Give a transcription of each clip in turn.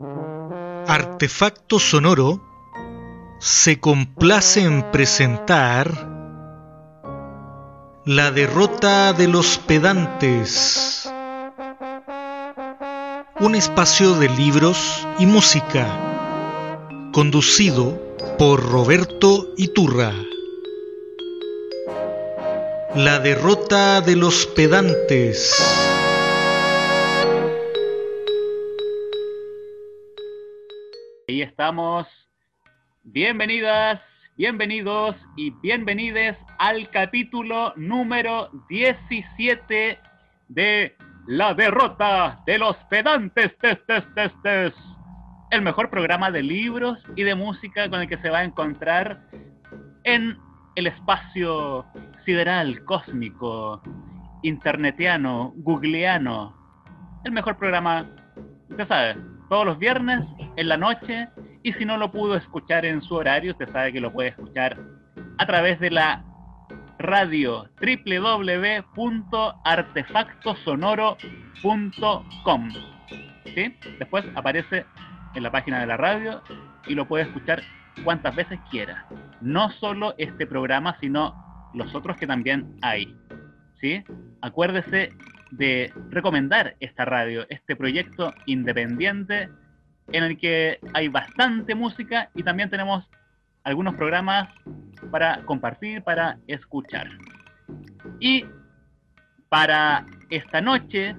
Artefacto Sonoro se complace en presentar La derrota de los pedantes, un espacio de libros y música, conducido por Roberto Iturra. La derrota de los pedantes. Estamos. Bienvenidas, bienvenidos y bienvenides al capítulo número 17 de La derrota de los pedantes. Tes, tes, tes, tes. El mejor programa de libros y de música con el que se va a encontrar en el espacio sideral, cósmico, internetiano, googleano. El mejor programa, usted sabe, todos los viernes en la noche y si no lo pudo escuchar en su horario, usted sabe que lo puede escuchar a través de la radio www.artefactosonoro.com. ¿Sí? Después aparece en la página de la radio y lo puede escuchar cuantas veces quiera. No solo este programa, sino los otros que también hay. ¿Sí? Acuérdese de recomendar esta radio, este proyecto independiente en el que hay bastante música y también tenemos algunos programas para compartir, para escuchar. Y para esta noche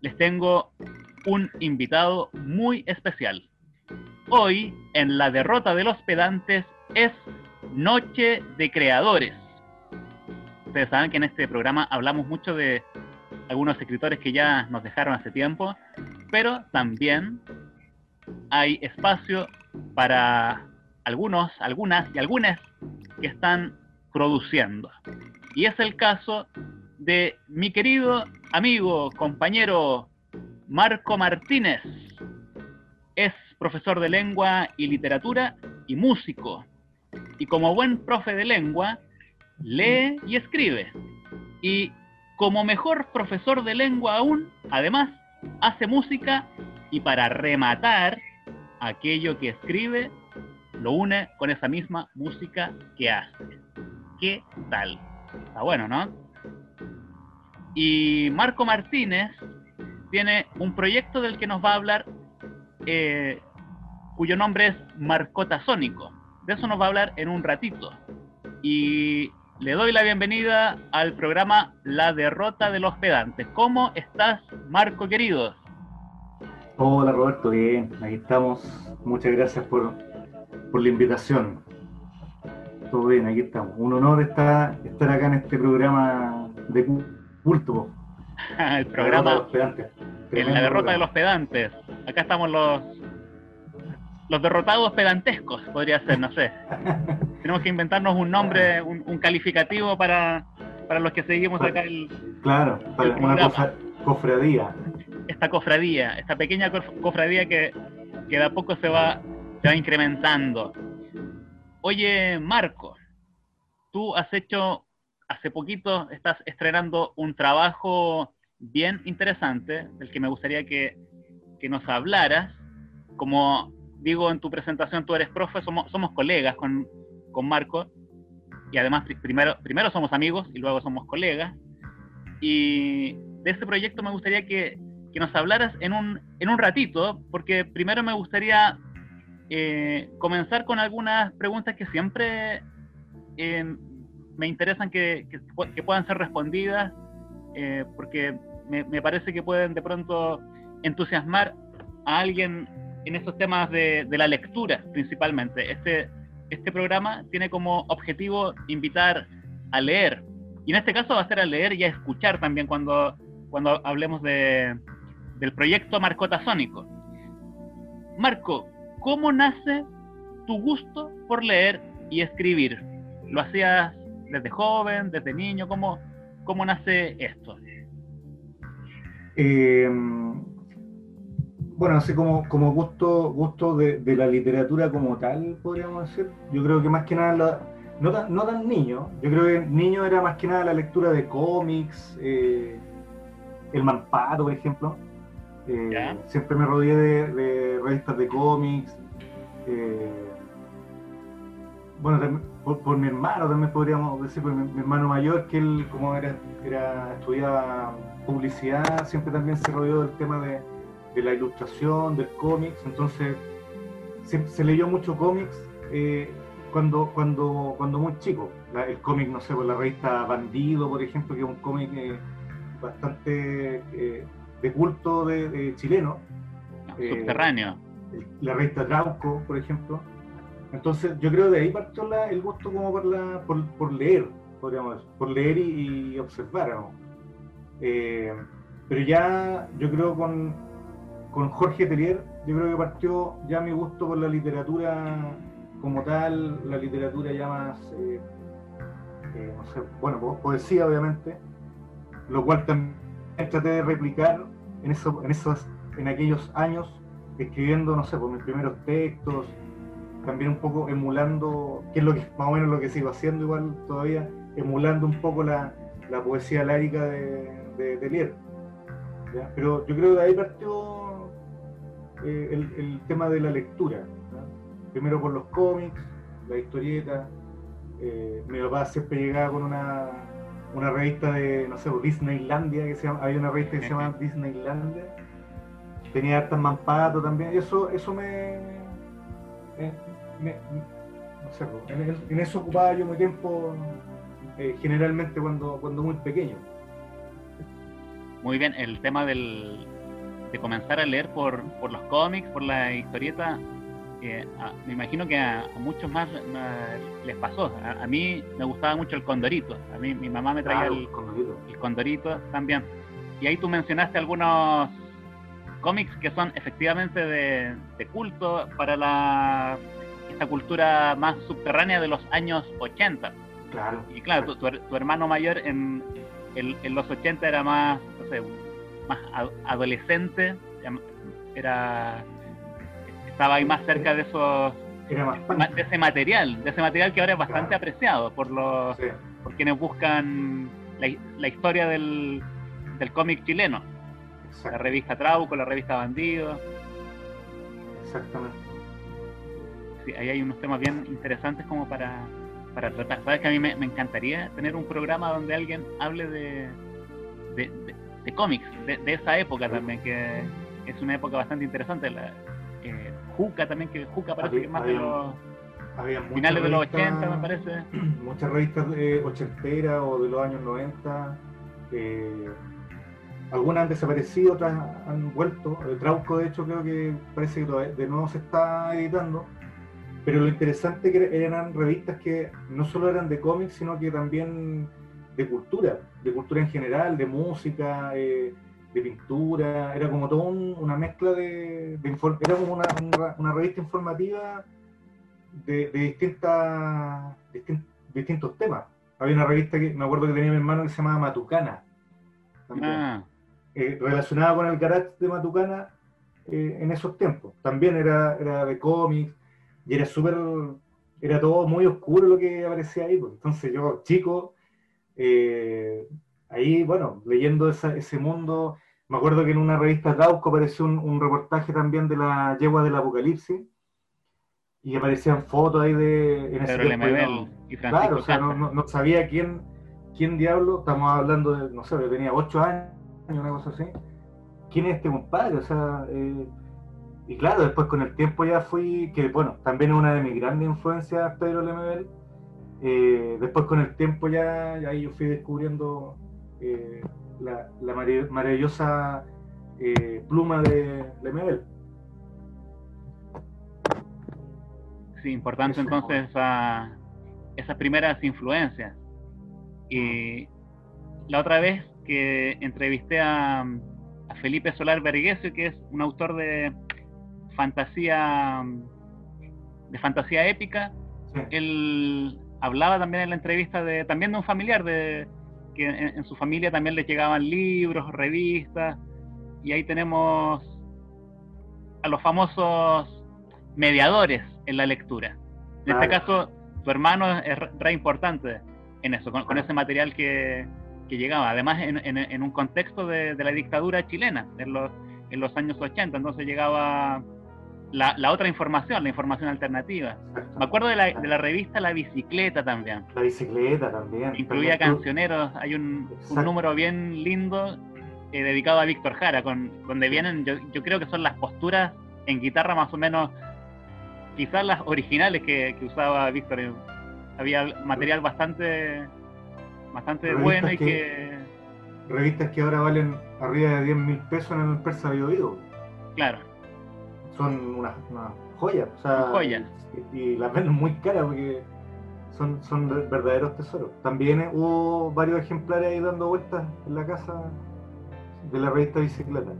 les tengo un invitado muy especial. Hoy, en la derrota de los pedantes, es Noche de Creadores. Ustedes saben que en este programa hablamos mucho de algunos escritores que ya nos dejaron hace tiempo, pero también hay espacio para algunos, algunas y algunas que están produciendo. Y es el caso de mi querido amigo, compañero Marco Martínez. Es profesor de lengua y literatura y músico. Y como buen profe de lengua, lee y escribe. Y como mejor profesor de lengua aún, además, hace música y para rematar, aquello que escribe lo une con esa misma música que hace. ¿Qué tal? Está bueno, ¿no? Y Marco Martínez tiene un proyecto del que nos va a hablar, eh, cuyo nombre es Marcota Sónico. De eso nos va a hablar en un ratito. Y le doy la bienvenida al programa La Derrota de los Pedantes. ¿Cómo estás, Marco querido? Hola Roberto, bien, aquí estamos. Muchas gracias por, por la invitación. Todo bien, aquí estamos. Un honor estar, estar acá en este programa de culto. El programa en la derrota de los pedantes. Acá estamos los los derrotados pedantescos, podría ser, no sé. Tenemos que inventarnos un nombre, un, un calificativo para, para los que seguimos acá el. Claro, para una cosa, cofradía esta cofradía, esta pequeña cofradía que, que de a poco se va, se va incrementando. Oye, Marco, tú has hecho, hace poquito estás estrenando un trabajo bien interesante, del que me gustaría que, que nos hablaras. Como digo en tu presentación, tú eres profe, somos, somos colegas con, con Marco, y además primero, primero somos amigos y luego somos colegas. Y de ese proyecto me gustaría que, que nos hablaras en un, en un ratito, porque primero me gustaría eh, comenzar con algunas preguntas que siempre eh, me interesan que, que, puedan ser respondidas, eh, porque me, me, parece que pueden de pronto entusiasmar a alguien en esos temas de, de la lectura principalmente. Este, este programa tiene como objetivo invitar a leer, y en este caso va a ser a leer y a escuchar también cuando, cuando hablemos de, del proyecto Marcota Sónico. Marco, ¿cómo nace tu gusto por leer y escribir? ¿Lo hacías desde joven, desde niño? ¿Cómo, cómo nace esto? Eh, bueno, así como, como gusto, gusto de, la literatura como tal, podríamos decir. Yo creo que más que nada, no, tan, no tan niño, yo creo que niño era más que nada la lectura de cómics, eh, el Mampato, por ejemplo. Eh, siempre me rodeé de, revistas de cómics. Eh, bueno, por, mi hermano también podríamos decir, por mi, hermano mayor, que él como era, era estudiaba publicidad, siempre también se rodeó del tema de, la ilustración, del cómics, entonces se, leyó mucho cómics eh, cuando, cuando, cuando muy chico. el cómic, no sé, por la revista Bandido, por ejemplo, que es un cómic bastante de culto de, chileno. Subterráneo. la revista Trauco, por ejemplo. Entonces, yo creo que de ahí partió el gusto como por, la, por, leer, podríamos decir, por leer y, observar. pero ya, yo creo con, con Jorge Tellier, yo creo que partió ya mi gusto por la literatura como tal, la literatura ya más, eh, eh, no sé, bueno, poesía obviamente, lo cual también traté de replicar en, eso, en, esos, en aquellos años, escribiendo, no sé, por mis primeros textos, también un poco emulando, que es lo que más o menos lo que sigo haciendo igual todavía, emulando un poco la, poesía lárica de, de, Pero yo creo que de ahí partió eh, el, tema de la lectura. Primero por los cómics, la historieta. Eh, mi papá siempre llegaba con una, una revista de, no sé, Disneylandia, que se llama, había una revista que se llama Disneylandia. Tenía hartas mampato también. Y eso, eso me, eh, no sé, en, eso ocupaba yo mi tiempo generalmente cuando, cuando muy pequeño. Muy bien, el tema del, de comenzar a leer por, por los cómics, por la historieta, eh, me imagino que a, muchos más les pasó. A, mí me gustaba mucho el Condorito. A mí mi mamá me traía el, condorito. también. Y ahí tú mencionaste algunos cómics que son efectivamente de, culto para la esta cultura más subterránea de los años 80. Claro. Y claro, tu, hermano mayor en, en, los 80 era más, no sé, más adolescente, era estaba ahí más cerca de esos de ese material, de ese material que ahora es bastante apreciado por los por quienes buscan la, historia del, del cómic chileno. La revista Trauco, la revista Bandido. Exactamente. Sí, ahí hay unos temas bien interesantes como para, para tratar. Sabes que a mí me, encantaría tener un programa donde alguien hable de, de cómics de, esa época también, que es una época bastante interesante. La, Juca también, que Juca parece que más de los finales de los 80, me parece. Muchas revistas de ochenteras o de los años 90. Eh, algunas han desaparecido, otras han vuelto. El Trauco, de hecho, creo que parece que de nuevo se está editando. Pero lo interesante que eran revistas que no solo eran de cómics, sino que también de cultura, de cultura en general, de música, eh, de pintura, era como todo una mezcla de, era como una, revista informativa de, distintas, distintos temas. Había una revista que me acuerdo que tenía mi hermano que se llamaba Matucana, ah. eh, relacionada con el garage de Matucana eh, en esos tiempos. También era, era de cómics y era súper, era todo muy oscuro lo que aparecía ahí. Pues. Entonces yo, chico, eh, ahí, bueno, leyendo ese mundo, me acuerdo que en una revista Trauco apareció un, reportaje también de la yegua del apocalipsis y aparecían fotos ahí de... En ese y Claro, o sea, no, sabía quién, quién diablo, estamos hablando de, no sé, yo tenía 8 años, una cosa así. ¿Quién es este compadre? O sea, eh, y claro, después con el tiempo ya fui, que bueno, también es una de mis grandes influencias Pedro Lemebel, eh, después con el tiempo ya, ahí yo fui descubriendo eh, la, maravillosa eh, pluma de Lemebel. Sí, importante entonces esas primeras influencias. Y la otra vez que entrevisté a, Felipe Solar Verguesio, que es un autor de fantasía de fantasía épica, él hablaba también en la entrevista de también de un familiar de que en, su familia también le llegaban libros, revistas y ahí tenemos a los famosos mediadores en la lectura. En este caso, tu hermano es re importante en eso, con, ese material que, llegaba. Además, en, un contexto de, la dictadura chilena, en los, en los años 80, entonces llegaba la, la otra información, la información alternativa. Me acuerdo de la, de la revista La Bicicleta también. La bicicleta también. Incluía cancioneros, hay un, un número bien lindo eh, dedicado a Víctor Jara, con, donde vienen, yo, yo creo que son las posturas en guitarra más o menos, quizás las originales que, que usaba Víctor. Eh, Había material bastante bastante Revistas bueno y que- que, Revistas que ahora valen arriba de 10 mil pesos en el Persa Bio Bio. claro, Son unas una joyas. O sea. Y, y las venden muy caras porque son, son de- verdaderos tesoros. También eh, hubo varios ejemplares ahí dando vueltas en la casa de la revista Bicicleta.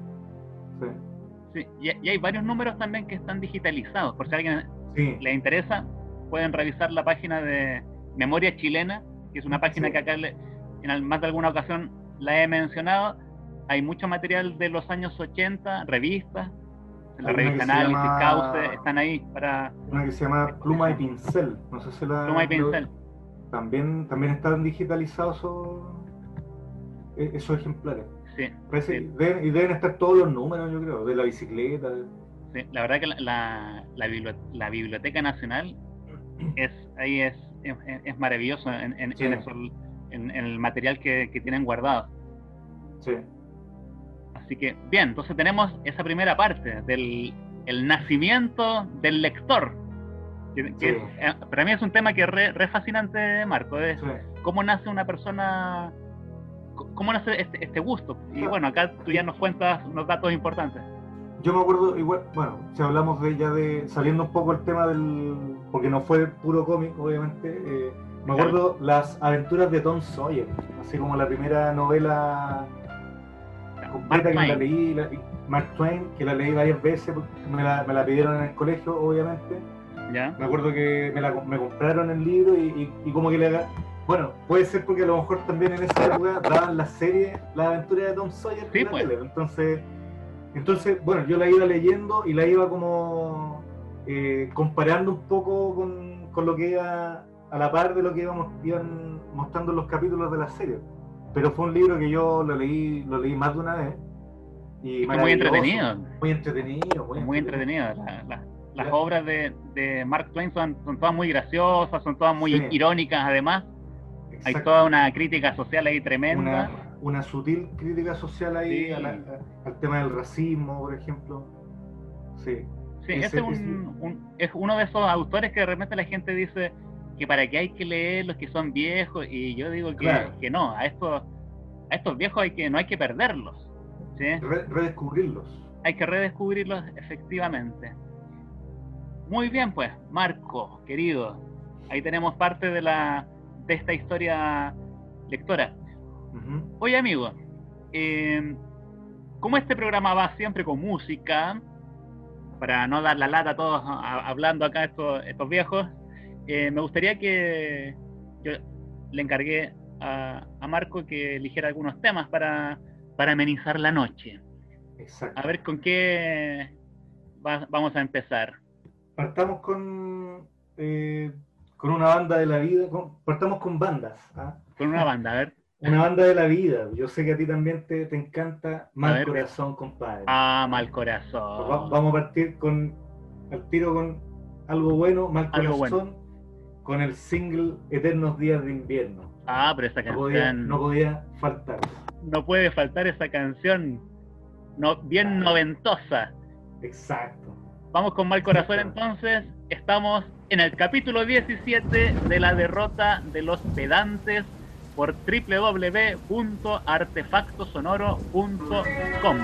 Sí. sí, y, hay varios números también que están digitalizados, por si a alguien Sí. les interesa, pueden revisar la página de Memoria Chilena, que es una página Sí. que acá le- en más de alguna ocasión la he mencionado. Hay mucho material de los años 80, revistas, la Hay una revista Análisis, llama- Cauce, están ahí para Una que se llama Pluma y Pincel. No sé si la. pluma y pincel. También, también están digitalizados esos, e- esos ejemplares. Sí, Parece- Sí. deben- y deben estar todos los números, yo creo, de la bicicleta. sí. La verdad que la, la, la bibli- la Biblioteca Nacional es ahí es, es, es maravilloso en, en- en eso, en- en el material que, que tienen guardado. Sí. Así que, bien, entonces tenemos esa primera parte del el nacimiento del lector. Que, Sí. eh, para mí es un tema que es re, re fascinante, Marco. Es sí. cómo nace una persona, cómo nace este, este gusto. Y Claro. bueno, acá tú ya nos cuentas unos datos importantes. Yo me acuerdo, igual, bueno, si hablamos de ya de, saliendo un poco el tema del, porque no fue puro cómic, obviamente, eh, me acuerdo las aventuras de Tom Sawyer, así como la primera novela Mark que me la leí, la- Mark Twain, que la leí varias veces, porque me la, me la pidieron en el colegio, obviamente. ¿ya? Me acuerdo que me, la, me compraron el libro y, y- y como que le haga... Bueno, puede ser porque a lo mejor también en esa época daban la serie La aventura de Tom Sawyer Sí, en la pues. tele. Entonces, entonces, bueno, yo la iba leyendo y la iba como eh, comparando un poco con, con lo que iba a la par de lo que íbamos, iban mostrando los capítulos de la serie. Pero fue un libro que yo lo leí, lo leí más de una vez. Y muy entretenido. Muy entretenido, muy, Muy entretenido. La- la- las obras de, de Mark Twain son, son todas muy graciosas, son todas muy Sí. irónicas además. Hay Exacto. toda una crítica social ahí tremenda. una, una sutil crítica social ahí Sí. a la- a- al tema del racismo, por ejemplo. Sí, Sí, Ese- ese es, un- ese- un- es uno de esos autores que de repente la gente dice que para qué hay que leer los que son viejos y yo digo que, Claro. que no, a estos, a estos viejos hay que, no hay que perderlos, ¿sí? Re- redescubrirlos. hay que redescubrirlos efectivamente. Muy bien pues, Marco, querido, ahí tenemos parte de, la, de esta historia lectora. Ujú. Oye amigo, eh, como este programa va siempre con música, para no dar la lata a todos hablando acá estos, estos viejos, eh, me gustaría que yo le encargué a, a Marco que eligiera algunos temas para, para amenizar la noche. Exacto. A ver con qué va- vamos a empezar. Partamos con, eh, con una banda de la vida. con- partamos con bandas. ¿ah? Con una banda, a ver. Una banda de la vida. Yo sé que a ti también te, te encanta Mal ver. Corazón, compadre. Ah, mal Va- corazón. vamos a partir con al tiro con algo bueno, Mal Corazón, con el single Eternos Días de Invierno. Ah, pero esa No podía, canción no podía faltar. no puede faltar esa canción. No, bien noventosa. Exacto. Vamos con mal corazón entonces. Estamos en el capítulo 17 de la derrota de los pedantes por www.artefactosonoro.com.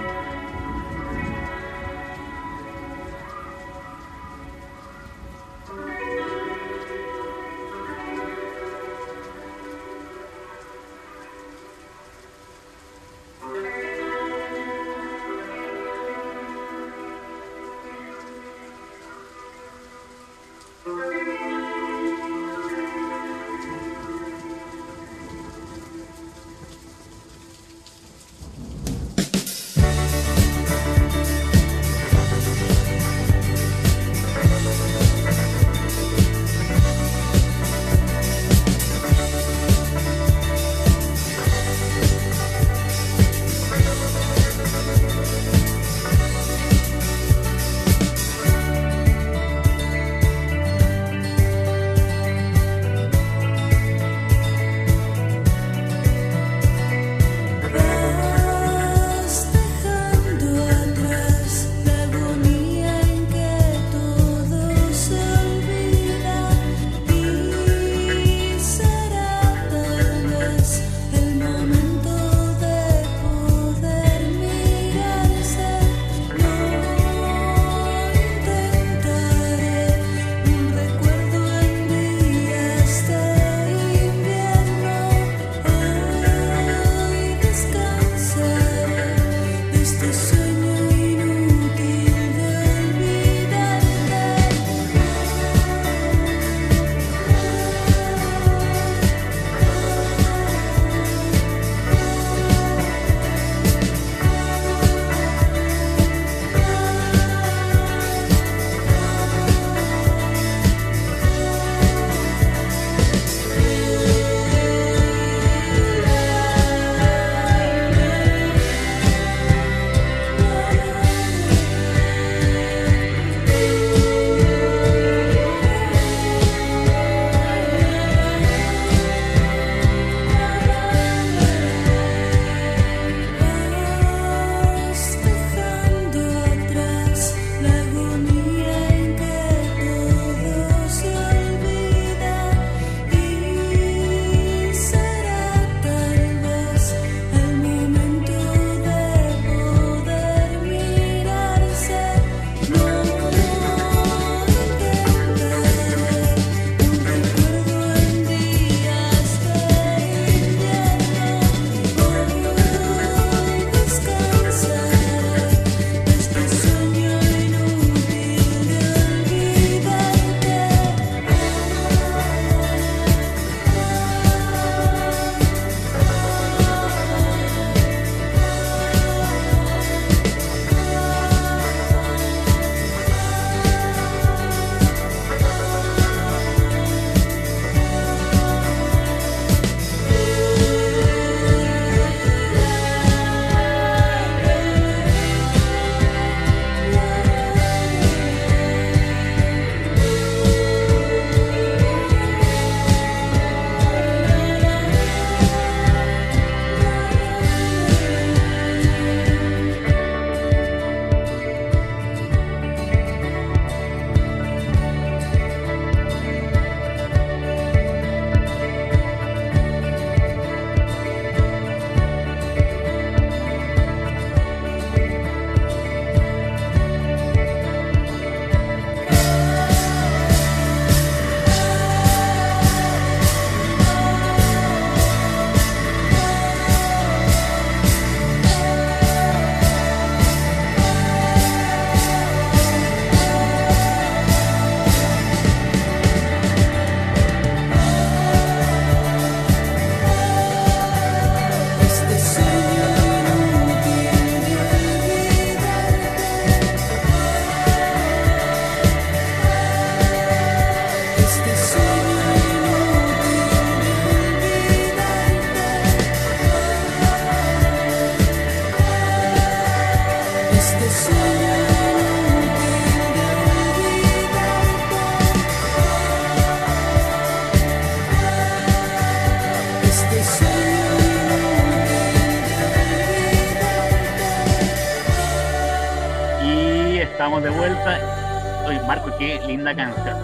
canción.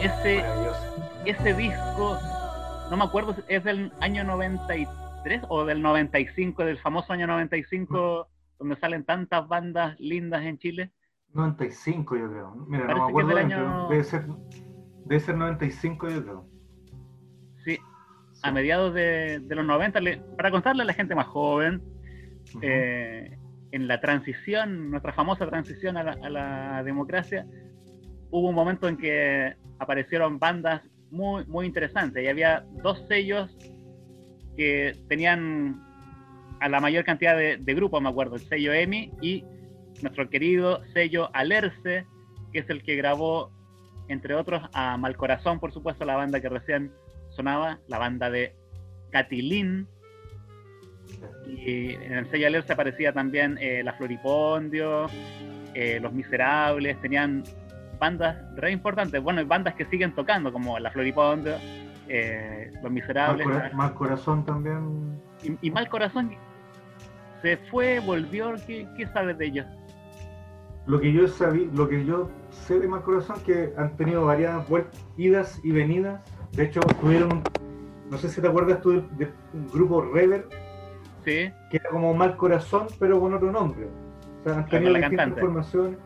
Ese, ese disco, no me acuerdo, es del año 93 o del 95, del famoso año 95, donde salen tantas bandas lindas en Chile. 95 yo creo. Mira, no me acuerdo, año... debe, ser, debe ser 95 yo creo. Sí, a mediados de, los 90, para contarle a la gente más joven, eh, en la transición, nuestra famosa transición a la, democracia, hubo un momento en que aparecieron bandas muy, muy interesantes y había dos sellos que tenían a la mayor cantidad de, grupos, me acuerdo, el sello EMI y nuestro querido sello Alerce, que es el que grabó, entre otros, a Malcorazón, por supuesto, la banda que recién sonaba, la banda de Catilín, y en el sello Alerce aparecía también eh, La Floripondio, eh, Los Miserables, tenían bandas re importantes, bueno, bandas que siguen tocando, como La Floripondio, eh, Los Miserables. Mal, Corazón también. Y, Mal Corazón se fue, volvió, ¿qué, sabes de ellos? Lo que yo sabí, lo que yo sé de Mal Corazón que han tenido varias idas y venidas. De hecho, tuvieron, no sé si te acuerdas tú del grupo Rever, que era como Mal Corazón, pero con otro nombre. O sea, han tenido distintas formaciones.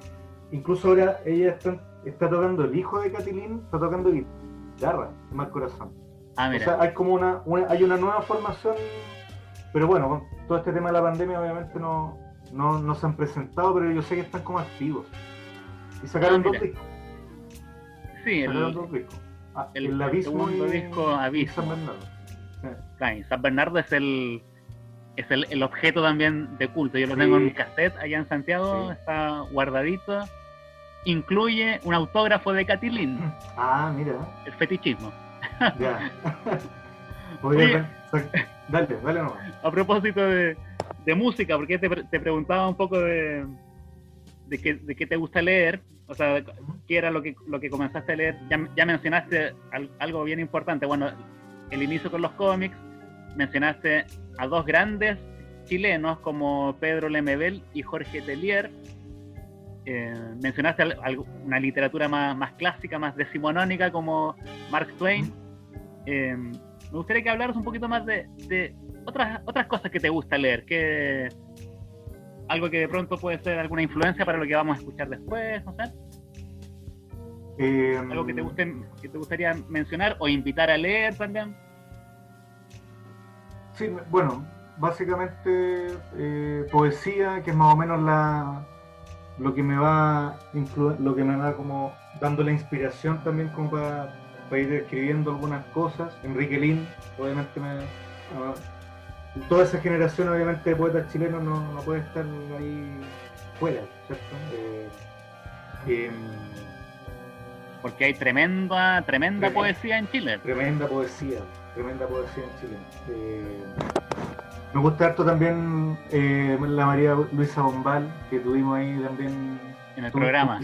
Incluso ahora ella está, tocando el hijo de Catilín, está tocando guitarra, Mal Corazón. Ah, o sea, hay como una, hay una nueva formación, pero bueno, todo este tema de la pandemia obviamente no, no, se han presentado, pero yo sé que están como activos. Y sacaron ah, dos discos. Sí, sacaron dos discos. Ah, el, el, abismo y, disco Abismo. San Bernardo. San Bernardo es el es el, objeto también de culto. Yo lo tengo en mi cassette allá en Santiago, está guardadito. Incluye un autógrafo de Catilín. Ah, mira. El fetichismo. Ya. dale, dale nomás. A propósito de, música, porque te, te, preguntaba un poco de, de, qué, de qué te gusta leer, o sea, qué era lo que, lo que comenzaste a leer. Ya, ya mencionaste algo bien importante. Bueno, el inicio con los cómics, mencionaste a dos grandes chilenos como Pedro Lemebel y Jorge Telier. Eh, mencionaste una literatura más, clásica, más decimonónica como Mark Twain. Eh, me gustaría que hablaras un poquito más de, otras, otras cosas que te gusta leer, que algo que de pronto puede ser alguna influencia para lo que vamos a escuchar después, no sé. Eh, algo que te, guste, que te gustaría mencionar o invitar a leer también. Sí, bueno, básicamente eh, poesía, que es más o menos la lo que me va lo que me va como dando la inspiración también como para, ir escribiendo algunas cosas. Enrique Lin, obviamente me, toda esa generación obviamente de poetas chilenos no, puede estar ahí fuera, ¿cierto? Eh, em, porque hay tremenda, tremenda poesía en Chile. Tremenda poesía tremenda poesía en Chile. Eh, me gusta harto también eh, la María Luisa Bombal, que tuvimos ahí también en el programa.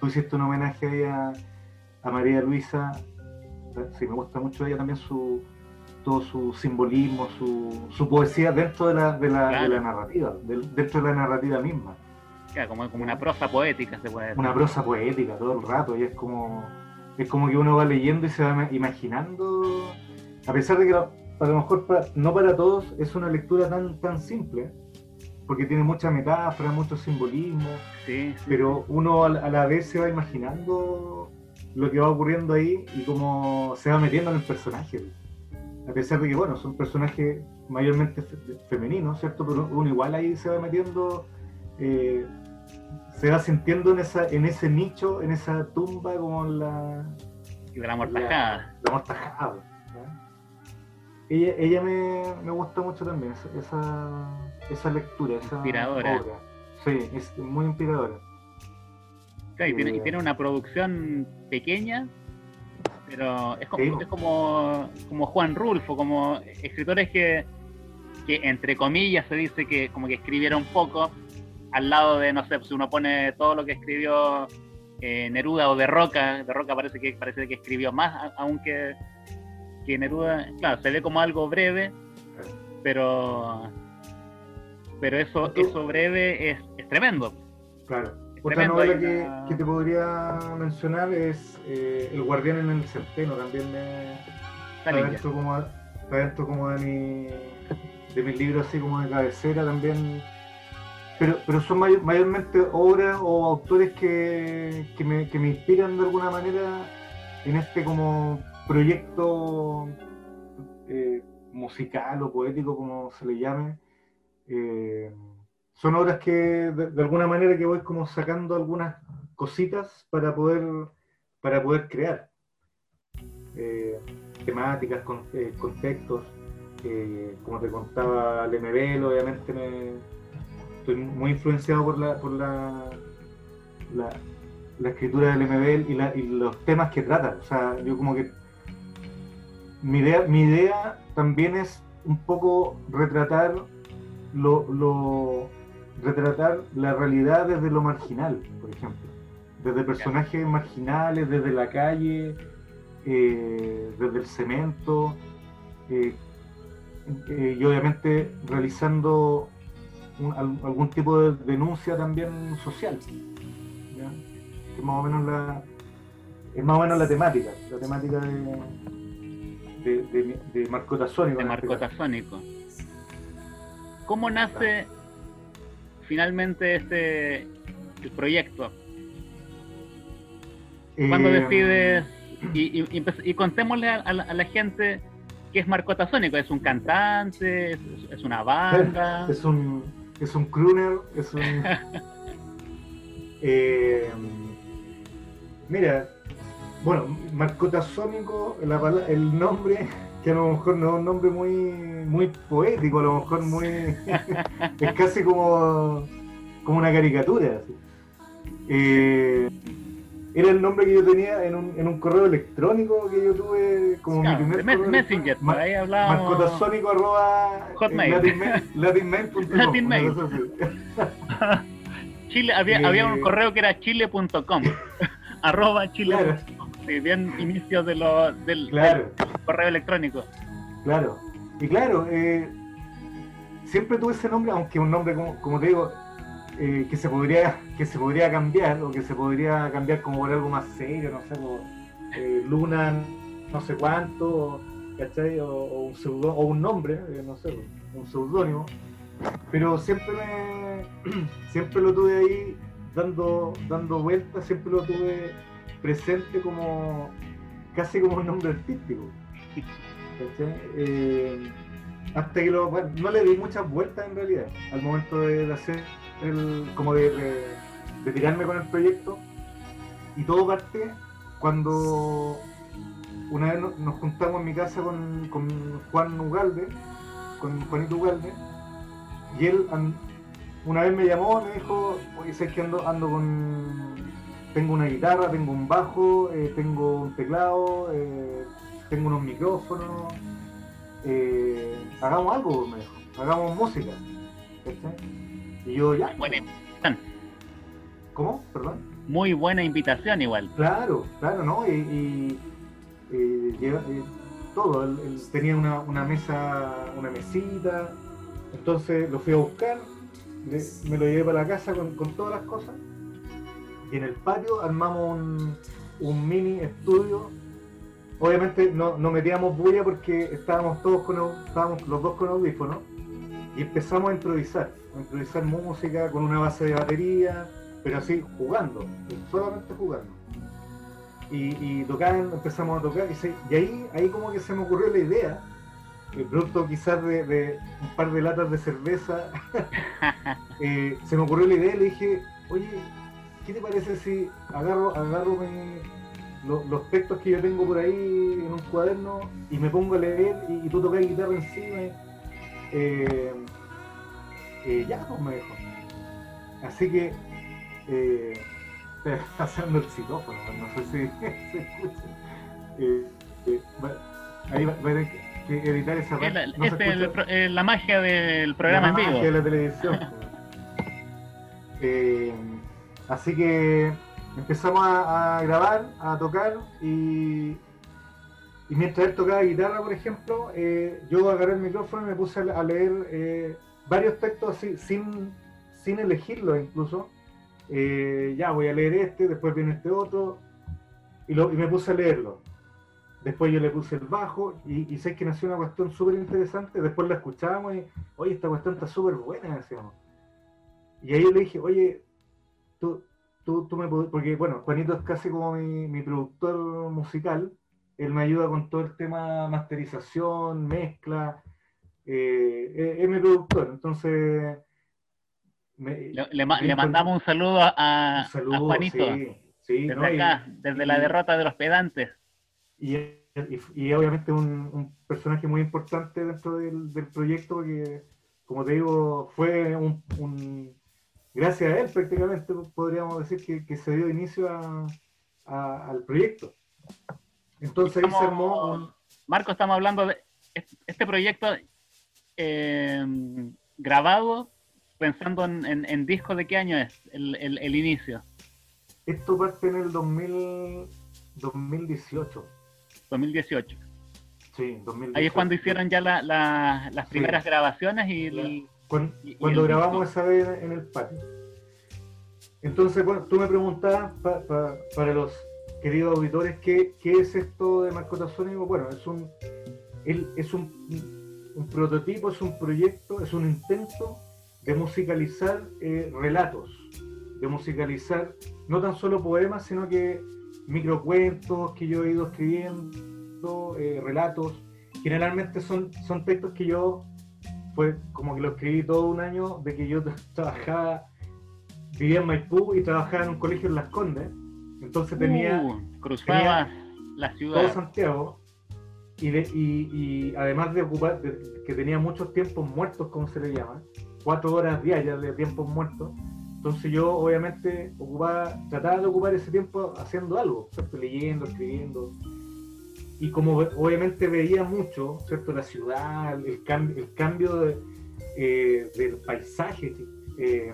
Tú hiciste, un homenaje ahí a, María Luisa. Sí, me gusta mucho ella también su todo su simbolismo, su, poesía dentro de la, de la, narrativa, dentro de la narrativa misma. como, como una prosa poética se puede decir. Una prosa poética todo el rato, y es como, es como que uno va leyendo y se va imaginando a pesar de que a lo mejor no para todos es una lectura tan, tan simple, porque tiene mucha metáfora, mucho simbolismo, pero uno a la vez se va imaginando lo que va ocurriendo ahí y cómo se va metiendo en el personaje. A pesar de que, bueno, son personajes mayormente femeninos, ¿cierto? Pero uno igual ahí se va metiendo, eh, se va sintiendo en, esa, en ese nicho, en esa tumba como la... De la mortajada. La, la mortajada ella, ella me, me, gusta mucho también, esa, esa lectura, esa inspiradora. obra. Sí, es muy inspiradora. y, tiene, tiene, una producción pequeña, pero es como, es como, como Juan Rulfo, como escritores que, que, entre comillas, se dice que como que escribieron poco, al lado de, no sé, si uno pone todo lo que escribió eh, Neruda o de Roca, de Roca parece que parece que escribió más, aunque que Neruda, claro, se ve como algo breve, pero pero eso, eso breve es, tremendo. Claro. otra novela que, que, te podría mencionar es eh, El guardián en el centeno, también me está dentro como, está dentro como de mi de mis libros así como de cabecera también pero, pero son mayormente obras o autores que, que, me, que me inspiran de alguna manera en este como proyecto eh, musical o poético, como se le llame, eh, son obras que de, alguna manera que voy como sacando algunas cositas para poder, para poder crear. Eh, temáticas, contextos, como te contaba Lemebel, obviamente me, estoy muy influenciado por la, por la, la, escritura de Lemebel y, y los temas que trata. O sea, yo como que mi idea, mi idea también es un poco retratar lo, retratar la realidad desde lo marginal, por ejemplo. Desde personajes marginales, desde la calle, eh, desde el cemento, eh, eh, y obviamente realizando algún tipo de denuncia también social. Que más o menos la, es más o menos la temática, la temática de, de, de Marcotasónico. De este Marcotasónico. ¿Cómo nace finalmente este el proyecto? ¿Cuándo eh, decides? Y, y, contémosle a, la, gente qué es Marcotasónico. ¿Es un cantante? ¿Es, una banda? Es un, es un crooner, es un... eh, mira, bueno, Marcotasónico, el nombre, que a lo mejor no es un nombre muy, muy poético, a lo mejor muy. es casi como, como una caricatura. Eh, era el nombre que yo tenía en un, en un correo electrónico que yo tuve como mi primer correo Messenger, por ahí hablábamos. Marcotasónico arroba eh, latinmail. Chile, había, había un eh, correo que era chile.com arroba chile bien inicios de lo, del, correo electrónico. Claro, y claro, eh, siempre tuve ese nombre, aunque un nombre, como, te digo, eh, que, se podría, que se podría cambiar, o que se podría cambiar como por algo más serio, no sé, como eh, Luna, no sé cuánto, ¿cachai? O, un, pseudo, o un nombre, no sé, un seudónimo. Pero siempre siempre lo tuve ahí dando, dando vueltas, siempre lo tuve presente como casi como un nombre artístico. Eh, hasta que no le di muchas vueltas en realidad al momento de, hacer el, como de, tirarme con el proyecto. Y todo parte cuando una vez nos, juntamos en mi casa con, con Juan Ugalde, con Juanito Ugalde, y él una vez me llamó me dijo, oye, sé que ando, ando con tengo una guitarra, tengo un bajo, eh, tengo un teclado, eh, tengo unos micrófonos. Eh, hagamos algo, me dijo, hagamos música. Y yo ya. Buena invitación. ¿Cómo? Perdón. Muy buena invitación igual. Claro, claro, ¿no? Y, todo, tenía una, mesa, una mesita, entonces lo fui a buscar, me lo llevé para la casa con, con todas las cosas y en el patio armamos un, mini estudio. Obviamente no, metíamos bulla porque estábamos todos con estábamos los dos con audífonos y empezamos a improvisar, a improvisar música con una base de batería, pero así jugando, solamente jugando. Y, y empezamos a tocar, y, ahí, ahí como que se me ocurrió la idea, el producto quizás de, un par de latas de cerveza, eh, se me ocurrió la idea y le dije, oye, ¿qué te parece si agarro, agarro los textos que yo tengo por ahí en un cuaderno y me pongo a leer y, tú tocas guitarra encima? Eh, eh, ya, pues me dejo. Así que eh, está haciendo el psicófono, no sé si se escucha. Eh, eh, ahí va, a tener que editar esa parte. es la magia del programa en vivo. La magia de la televisión. eh, Así que empezamos a, grabar, a tocar y, mientras él tocaba guitarra, por ejemplo, eh, yo agarré el micrófono y me puse a, leer eh, varios textos así, sin, sin elegirlos incluso. eh, ya voy a leer este, después viene este otro, y, me puse a leerlo. Después yo le puse el bajo y, y sé que nació una cuestión súper interesante. Después la escuchábamos y, oye, esta cuestión está súper buena, decíamos. Y ahí le dije, oye, tú, tú, tú me podés, porque bueno, Juanito es casi como mi, mi productor musical. Él me ayuda con todo el tema masterización, mezcla. Eh, es, es mi productor, entonces. me- Le, mandamos un saludo a, un saludo, a Juanito, sí, sí, desde ¿no? Y- acá, desde la derrota de los pedantes. y, y- obviamente un, un personaje muy importante dentro del, del proyecto porque, como te digo, fue un, un- gracias a él prácticamente podríamos decir que, que se dio inicio a- a- al proyecto. Entonces ahí se Estamos- armó un... Marco, estamos hablando de est- este proyecto eh, grabado pensando en, en, en disco de qué año es el, el- el inicio, Esto parte en el 2000, 2018. 2018. Sí, 2018. Ahí es cuando hicieron ya la- la- las Sí. primeras grabaciones y el- Y- cuando grabamos esa vez en el patio. Entonces, bueno, tú me preguntabas pa- pa- para los queridos auditores ¿qué, qué es esto de mascota sónico. Bueno, es un es un, un prototipo, es un proyecto, es un intento de musicalizar eh, relatos, de musicalizar no tan solo poemas, sino que microcuentos que yo he ido escribiendo, eh, relatos. Generalmente son, son textos que yo fue como que lo escribí todo un año de que yo trabajaba, vivía en Maipú y trabajaba en un colegio en Las Condes. Entonces tenía Uh, cruzabas la todo ciudad. Santiago y, de- y- y además de ocupar, de- que tenía muchos tiempos muertos, como se le llama, cuatro horas diarias de tiempos muertos. Entonces yo obviamente ocupaba, trataba de ocupar ese tiempo haciendo algo, ¿cierto? leyendo, escribiendo. Y como obviamente veía mucho, ¿cierto? La ciudad, el, cambio el cambio eh, del paisaje eh,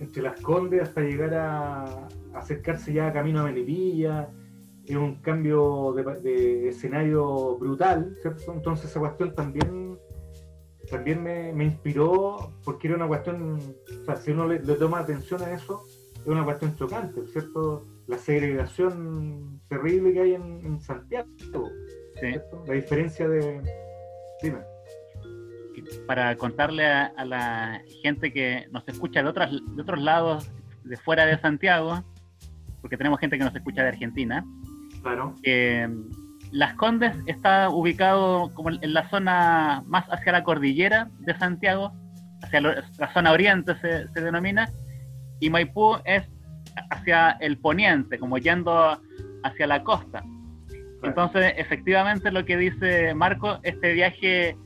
entre las Condes hasta llegar a acercarse ya a camino a Melipilla, es un cambio de, de escenario brutal, ¿cierto? Entonces esa cuestión también, también me, me inspiró porque era una cuestión, o sea, si uno le, le toma atención a eso, es una cuestión chocante, ¿cierto? La segregación terrible que hay en, en Santiago. La diferencia de... Dime. para contarle a, a la gente que nos escucha de, otras, de otros lados, de fuera de Santiago, porque tenemos gente que nos escucha de Argentina, Claro. que Las Condes está ubicado como en la zona más hacia la cordillera de Santiago, hacia la zona oriente se, se denomina, y Maipú es hacia el poniente, como yendo hacia la costa. Entonces, efectivamente, lo que dice Marco, este viaje,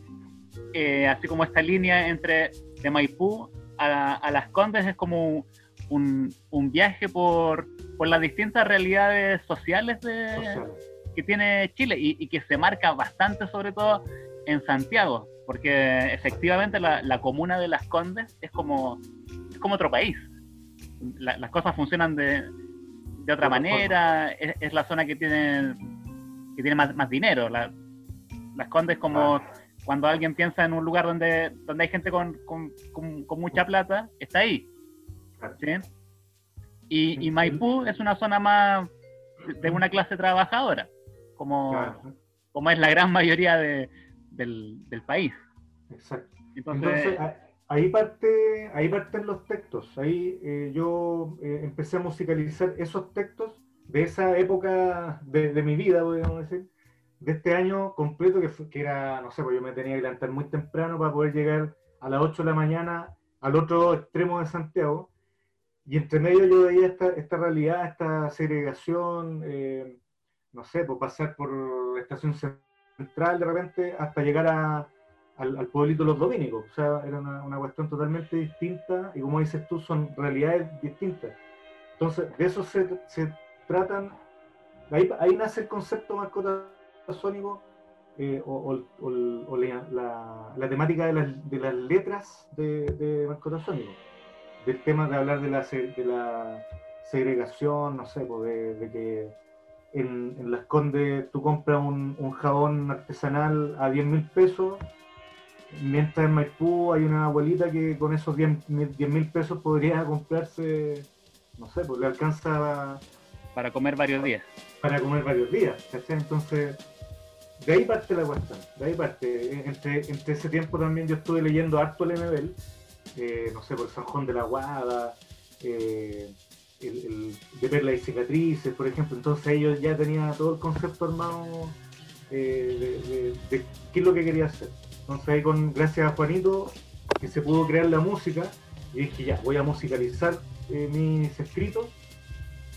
eh, así como esta línea entre de Maipú a, a Las Condes, es como un, un viaje por, por las distintas realidades sociales de, Social. que tiene Chile y, y que se marca bastante, sobre todo en Santiago, porque efectivamente la, la comuna de Las Condes es como, es como otro país. La- las cosas funcionan de, de otra manera, es, es la zona que tiene, que tiene más, más dinero. La- Las Condes como Ah, cuando alguien piensa en un lugar donde, donde hay gente con, con- con- con mucha plata, está ahí. ¿sí? Y, y Maipú es una zona más de una clase trabajadora, como, Claro, como es la gran mayoría de- del, del país. exacto. Entonces, ahí parte, ahí parten los textos. Ahí eh, yo eh, empecé a musicalizar esos textos de esa época de, de mi vida, podríamos decir, de este año completo, que, fue- que era, no sé, pues yo me tenía que levantar muy temprano para poder llegar a las 8 de la mañana al otro extremo de Santiago. Y entre medio yo veía esta, esta realidad, esta segregación, eh, no sé, por pasar por estación central de repente hasta llegar a, al, al pueblito Los Dominicos. O sea, era una, una cuestión totalmente distinta y como dices tú, son realidades distintas. Entonces, de eso se, se tratan, ahí, ahí nace el concepto mascota sónico eh, o, o- o- o la, la- la temática de las, de las letras de, de mascota sónico. Del tema de hablar de la, de la segregación, no sé, pues de, de que en, en Las Condes tú compras un, un jabón artesanal a 10 mil pesos, mientras en Maipú hay una abuelita que con esos 10 mil pesos podría comprarse no sé, pues le alcanza Para comer varios días. para comer varios días, ¿cachai? Entonces, de ahí parte la cuestión, de ahí parte. Entre, entre ese tiempo también yo estuve leyendo harto el MBL, eh, no sé, por San Juan de la Guada, eh, el, el de Perla y Cicatrices, por ejemplo. Entonces ellos ya tenían todo el concepto armado eh, de, de- de qué es lo que quería hacer. Entonces ahí con, gracias a Juanito, que se pudo crear la música, y dije ya, voy a musicalizar eh, mis escritos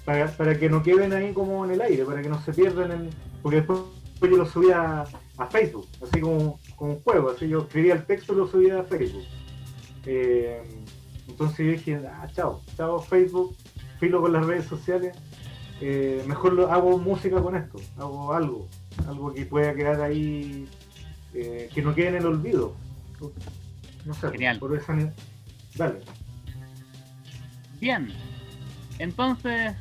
para, para que no queden ahí como en el aire, para que no se pierdan. Porque después yo lo subía a, Facebook, así como, como un juego, así yo escribía el texto y lo subía a Facebook. Eh, entonces yo dije, ah, chao, chao Facebook, filo con las redes sociales, eh, mejor lo, hago música con esto, hago algo, algo que pueda quedar ahí, eh, que no quede en el olvido. No sé, Genial. por esa... Dale. Bien. Entonces,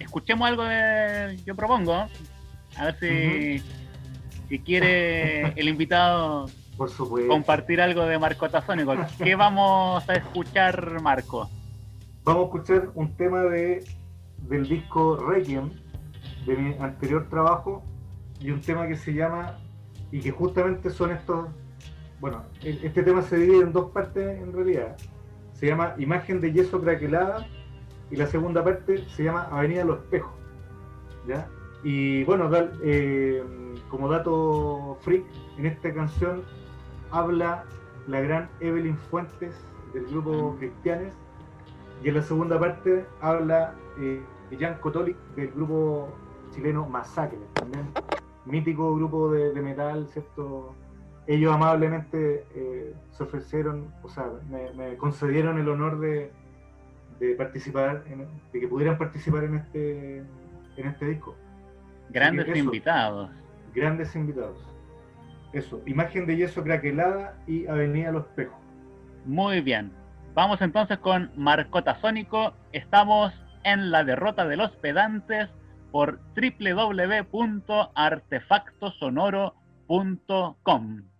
escuchemos algo de Yo Propongo. A ver si, si quiere el invitado Por supuesto. compartir algo de Marco Tazónico. ¿Qué vamos a escuchar, Marco? Vamos a escuchar un tema de, del disco Requiem, de mi anterior trabajo, y un tema que se llama, y que justamente son estos, bueno, e- este tema se divide en dos partes en realidad. Se llama Imagen de Yeso Craquelada, y la segunda parte se llama Avenida Los Espejos. ¿ya? Y bueno, da- eh, como dato freak, en esta canción habla la gran Evelyn Fuentes del grupo Cristianes, y en la segunda parte habla eh, Jan Kotolic del grupo chileno Masacre, también mítico grupo de, de metal, ¿cierto? Ellos amablemente eh, se ofrecieron, o sea, me, me concedieron el honor de, de participar, en- de que pudieran participar en este, en este disco. Grandes invitados. Grandes invitados. Eso, imagen de yeso craquelada y Avenida Los Espejos. Muy bien. Vamos entonces con Marco Tazónico. Estamos en la derrota de los pedantes por www.artefactosonoro.com.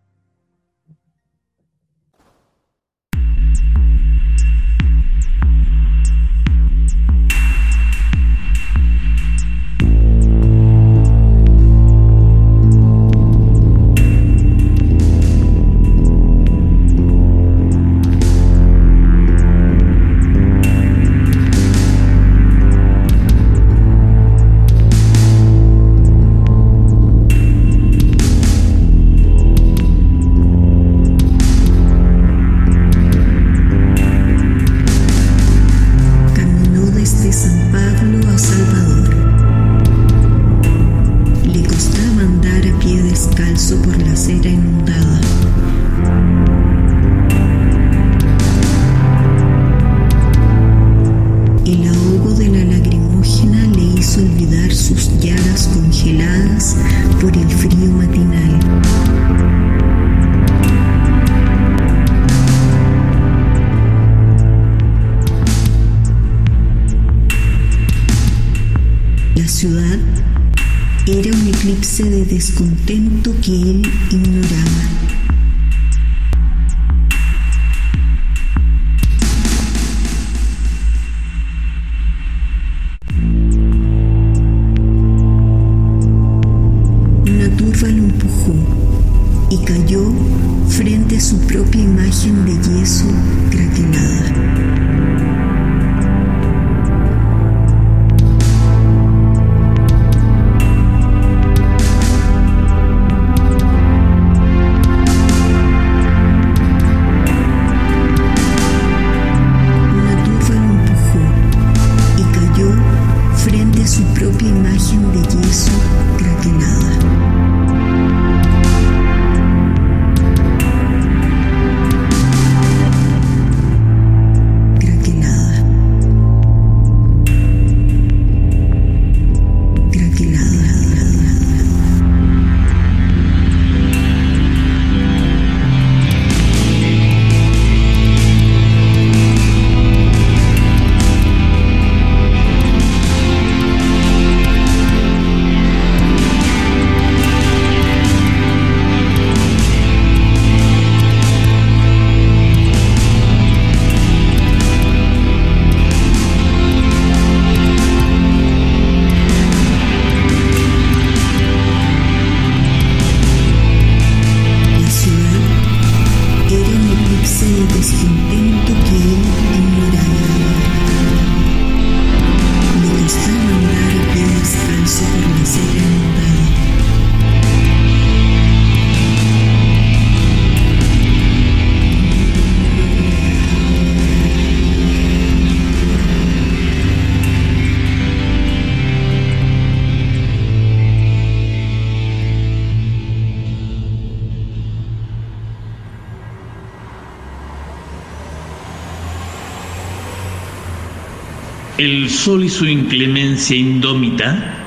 sol y su inclemencia indómita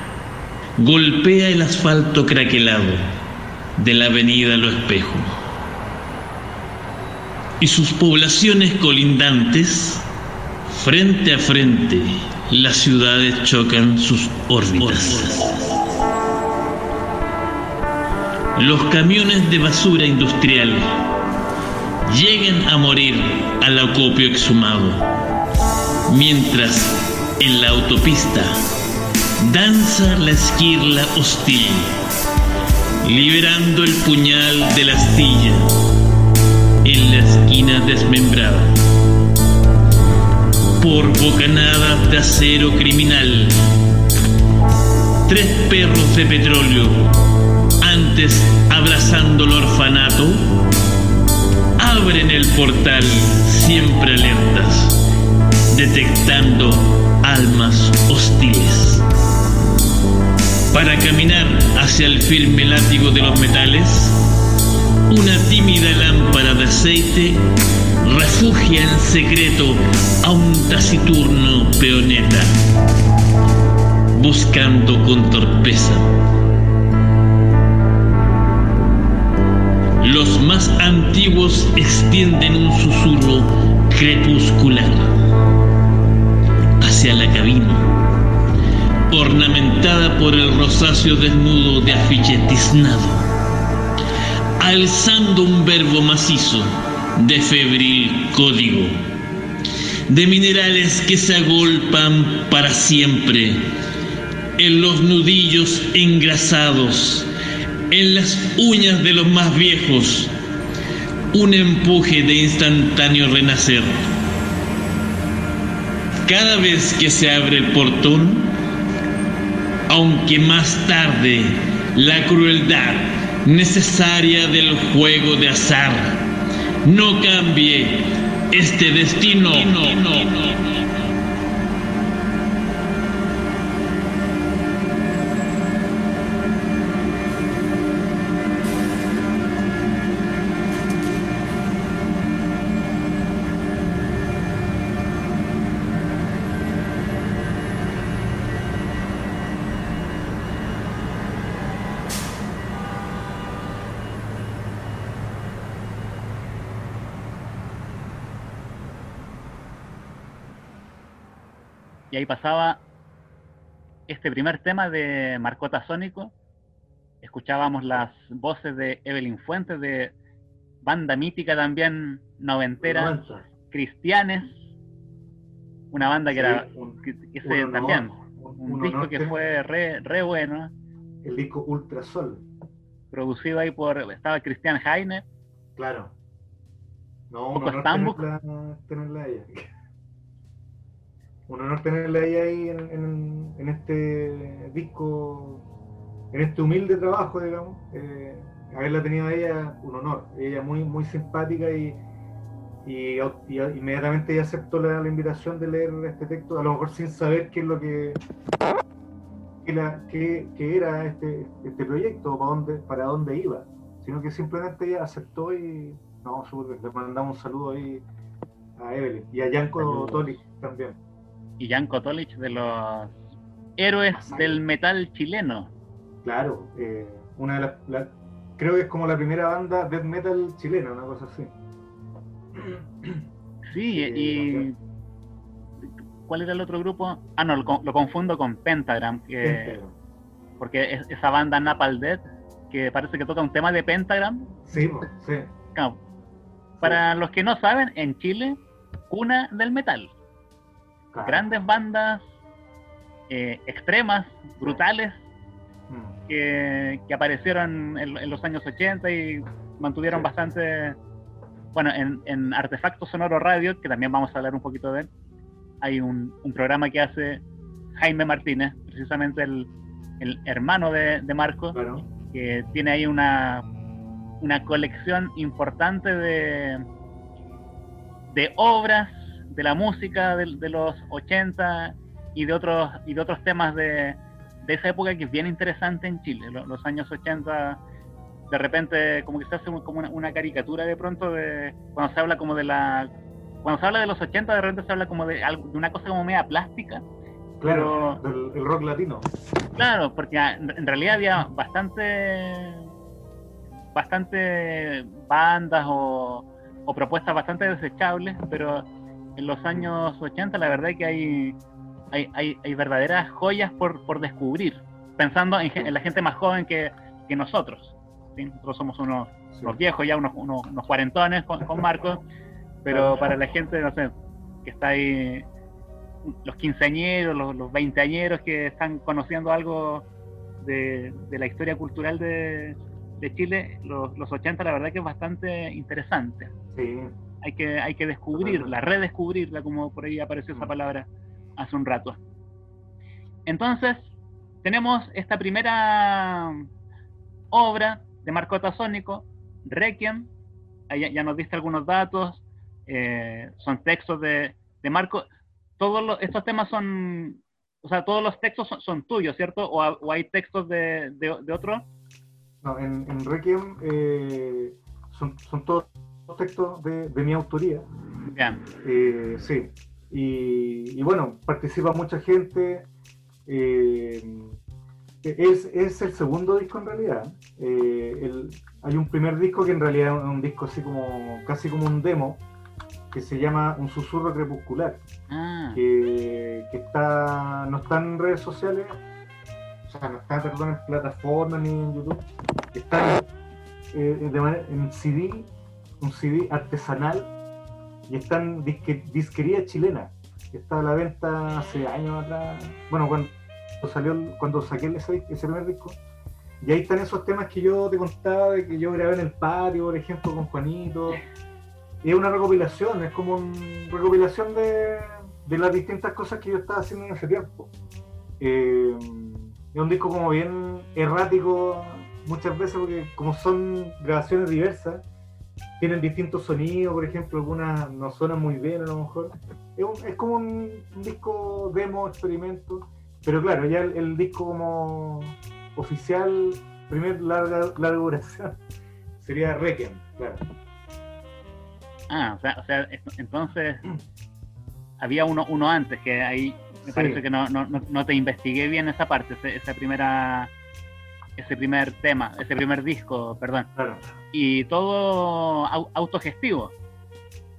golpea el asfalto craquelado de la avenida Lo Espejo. Y sus poblaciones colindantes, frente a frente, las ciudades chocan sus órbitas. Los camiones de basura industrial llegan a morir al acopio exhumado, mientras en la autopista danza la esquirla hostil, liberando el puñal de la astilla en la esquina desmembrada. Por bocanadas de acero criminal, tres perros de petróleo, antes abrazando el orfanato, abren el portal siempre alertas, detectando almas hostiles. Para caminar hacia el firme látigo de los metales, una tímida lámpara de aceite refugia en secreto a un taciturno peoneta, buscando con torpeza. Los más antiguos extienden un susurro crepuscular hacia la cabina, ornamentada por el rosáceo desnudo de afiche tiznado, alzando un verbo macizo de febril código, de minerales que se agolpan para siempre en los nudillos engrasados, en las uñas de los más viejos, un empuje de instantáneo renacer. Cada vez que se abre el portón, aunque más tarde la crueldad necesaria del juego de azar no cambie este destino. Y ahí pasaba este primer tema de Marcota Sónico. Escuchábamos las voces de Evelyn Fuentes, de banda mítica también noventera. Cristianes. Una banda que Sí, era un- que- honor, también. un- disco que fue re, re bueno, El disco Ultrasol, producido ahí por, estaba Cristian Heine, claro. No, un honor Stambuk. tenerla, tenerla a ella. Un honor tenerla a ella ahí en, en- en este disco, en este humilde trabajo, digamos. Eh, haberla tenido a ella, un honor. Ella muy, muy simpática y, y, y inmediatamente ella aceptó la, la invitación de leer este texto, a lo mejor sin saber qué es lo que qué, la- qué- qué era este, este proyecto, o para dónde, para dónde iba, sino que simplemente ella aceptó y no, le mandamos un saludo ahí a Evelyn y a Yanko. Toli también. Y Jan Kotolich de los héroes del metal chileno. Claro, eh, una de las, la- creo que es como la primera banda death metal chilena, una cosa así. Sí, y ¿cuál era el otro grupo? Ah, no, lo, lo confundo con Pentagram, que, porque es esa banda Napal Death, que parece que toca un tema de Pentagram. Sí, sí. Para los que no saben, en Chile, cuna del metal. Claro. Grandes bandas eh, extremas, brutales, Mm, que, que aparecieron en, en los años 80 y mantuvieron Sí. bastante. Bueno, en, en Artefacto Sonoro Radio, que también vamos a hablar un poquito de él, hay un, un programa que hace Jaime Martínez, precisamente el, el hermano de, de Marco, Claro. que tiene ahí una, una colección importante de, de obras de la música de, de los 80 y de otros y de otros temas de, de esa época que es bien interesante en Chile. Lo- Los, años 80, de repente, como que se hace un- como una, una caricatura de pronto de cuando se habla como de la cuando se habla de los 80 de repente se habla como de, algo, de una cosa como media plástica. Claro, el, rock latino. Claro, porque en realidad había bastante bastante bandas o, o propuestas bastante desechables, pero en los años 80 la verdad es que hay, hay, hay, verdaderas joyas por, por descubrir, pensando en, la gente más joven que, que nosotros. Nosotros somos unos, viejos, ya unos, unos, cuarentones con, con Marcos, pero para la gente, no sé, que está ahí, los quinceañeros, los, los veinteañeros que están conociendo algo de, de la historia cultural de, de Chile, los, los 80, la verdad que es bastante interesante. Sí. Hay que, hay que descubrirla, redescubrirla, como por ahí apareció esa mm. palabra hace un rato. Entonces, tenemos esta primera obra de Marco Tasónico, Requiem, ya, ya, nos diste algunos datos, eh, son textos de, de Marco. Todos estos temas son, o sea, todos los textos son, tuyos, ¿cierto? ¿O, hay textos de, de, de otro? No, en, Requiem eh, son, todos textos de, mi autoría. Eh, sí. Y, bueno, participa mucha gente. Eh, es, el segundo disco en realidad. hay un primer disco que en realidad es un disco así como casi como un demo que se llama Un susurro crepuscular. Ah. Que, que, está, no está en redes sociales, no está, perdón, en plataformas ni en YouTube, está eh, de manera, en CD, un CD artesanal y está en disquería chilena, está a la venta hace años atrás, bueno, cuando salió, cuando saqué ese, primer disco, y ahí están esos temas que yo te contaba de que yo grabé en el patio, por ejemplo, con Juanito. Es una recopilación, es como una recopilación de, de, las distintas cosas que yo estaba haciendo en ese tiempo. Eh, es un disco como bien errático muchas veces porque como son grabaciones diversas, tienen distintos sonidos, por ejemplo, algunas no suenan muy bien a lo mejor. Es, como un, disco demo, experimento, pero claro, ya el, disco como oficial, primer larga, larga duración, sería Requiem, claro. Ah, o sea, o sea entonces había uno, uno antes que ahí me parece que no, no, no, te investigué bien esa parte, esa primera, ese primer tema, ese primer disco, perdón. Y todo autogestivo.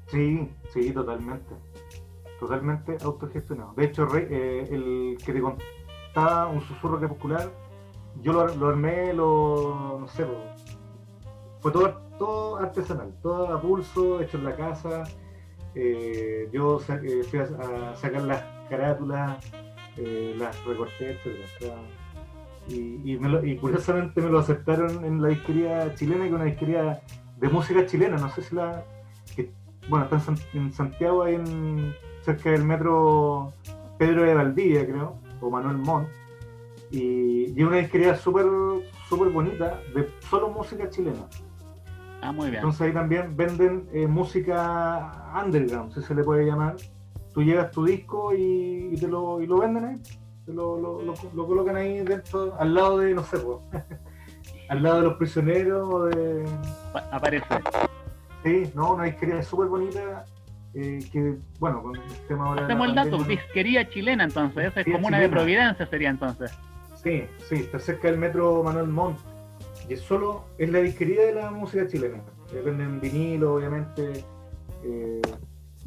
Sí, sí, totalmente. Totalmente autogestionado. De hecho, eh, el que te contaba un susurro crepuscular, yo lo, lo armé, lo, no sé, fue todo, todo artesanal, todo a pulso, hecho en la casa. Eh, yo eh, fui a, sacar las carátulas, eh, las recorté, etc. Y, y, curiosamente me lo aceptaron en la disquería chilena, que es una disquería de música chilena, no sé si la... bueno, está en, Santiago, ahí en, cerca del metro Pedro de Valdivia, creo, o Manuel Montt. Y, y una disquería súper súper bonita de solo música chilena. Ah, muy bien. Entonces ahí también venden eh, música underground, si se le puede llamar, tú llevas tu disco y, te lo, y lo venden ahí, lo, lo, lo, colocan ahí dentro, al lado de, no sé, al lado de los prisioneros. De... Aparece. Sí, no, una disquería súper bonita. Eh, que, bueno, con el tema ahora. Hacemos el dato, disquería chilena entonces, es como una de Providencia sería entonces. Sí, sí, está cerca del metro Manuel Montt. Y es solo, es la disquería de la música chilena. Venden vinilo, obviamente, eh,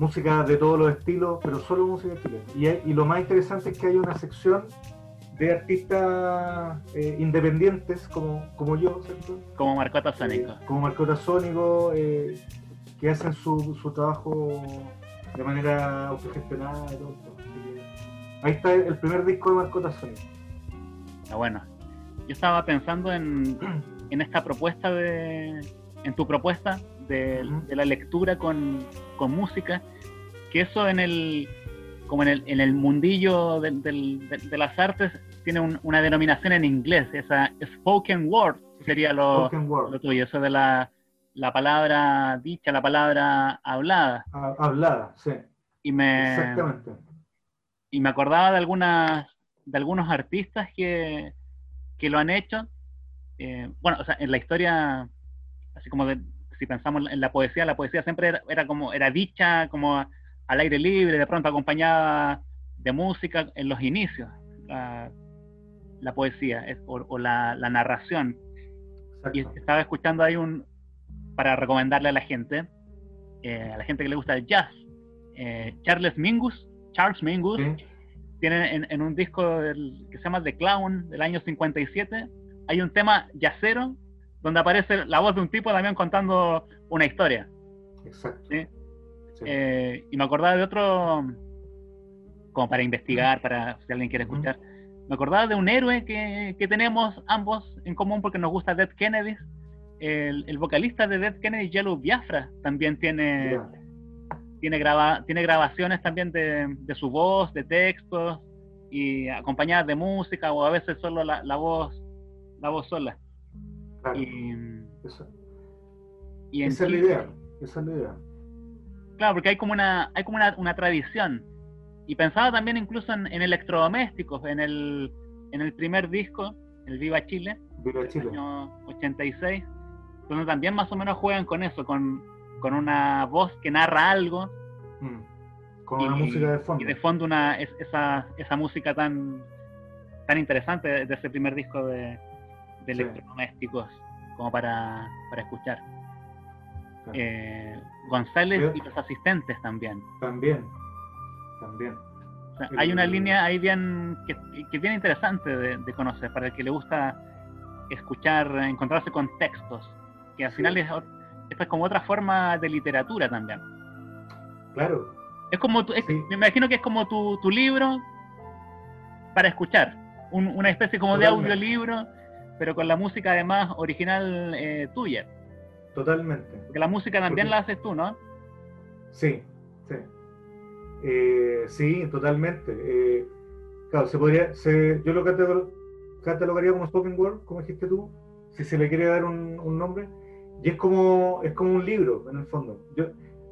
música de todos los estilos, pero solo música chilena. Y, lo más interesante es que hay una sección de artistas eh, independientes como, como yo, ¿cierto? Como Marcota Sónico. Eh, como Marcota Sónico, eh, que hacen su, su, trabajo de manera autogestionada y todo. Ahí está el primer disco de Marcota Sónico. Ah, bueno. Yo estaba pensando en, en esta propuesta de. en tu propuesta de, la lectura con, música, que eso en el como en el, en el mundillo de, las artes tiene una denominación en inglés, esa spoken word sería lo, tuyo, eso de la, la, palabra dicha, la palabra hablada. hablada, sí. Y me, Exactamente. Y me acordaba de algunas de algunos artistas que, que lo han hecho. Eh, bueno, o sea, en la historia así como de si pensamos en la poesía, la poesía siempre era, era como, era dicha como al aire libre, de pronto acompañada de música en los inicios, la, la poesía es- o, o la, la narración. Y estaba escuchando ahí un, para recomendarle a la gente, eh, a la gente que le gusta el jazz, eh, Charles Mingus, Charles Mingus, Sí, tiene en, en un disco del- que se llama The Clown del año 57, hay un tema yacero donde aparece la voz de un tipo también contando una historia. exacto. Sí. Sí. Eh, y me acordaba de otro, como para investigar, para si alguien quiere escuchar, me acordaba de un héroe que, que tenemos ambos en común porque nos gusta Dead Kennedy. El, el vocalista de Dead Kennedy, Yellow Biafra, también tiene, tiene, graba, tiene grabaciones también de, de su voz, de textos, y acompañadas de música, o a veces solo la, la voz, la voz sola. Claro. Y, Esa, y en esa es la idea. Esa es la idea. Claro, porque hay como una, hay como una, una tradición. Y pensaba también incluso en, en electrodomésticos, en el, en el primer disco, el Viva Chile, Viva Chile. año 86, donde también más o menos juegan con eso, con, con una voz que narra algo Mm. Con una música de fondo. y de fondo una, es- esa, esa música tan, tan interesante de, de ese primer disco de, de Sí. electrodomésticos como para, para escuchar. Claro. Eh, González y los asistentes también. También. También. O sea, hay una línea ahí bien que, que es bien interesante de, de conocer para el que le gusta escuchar, encontrarse con textos, que al Sí. final es, esta es como otra forma de literatura también. Claro. Es como tu- es- Sí. me imagino que es como tu, tu libro para escuchar, un- una especie como de Totalmente. audiolibro, pero con la música además original eh, tuya, Totalmente. porque la música también Porque- la haces tú, ¿no? Sí, sí. Eh, sí, totalmente. Eh, claro, se podría, se, yo lo catalo- catalogaría como spoken word, como dijiste tú, si se le quiere dar un, un nombre. Y es como, es como un libro, en el fondo. Yo,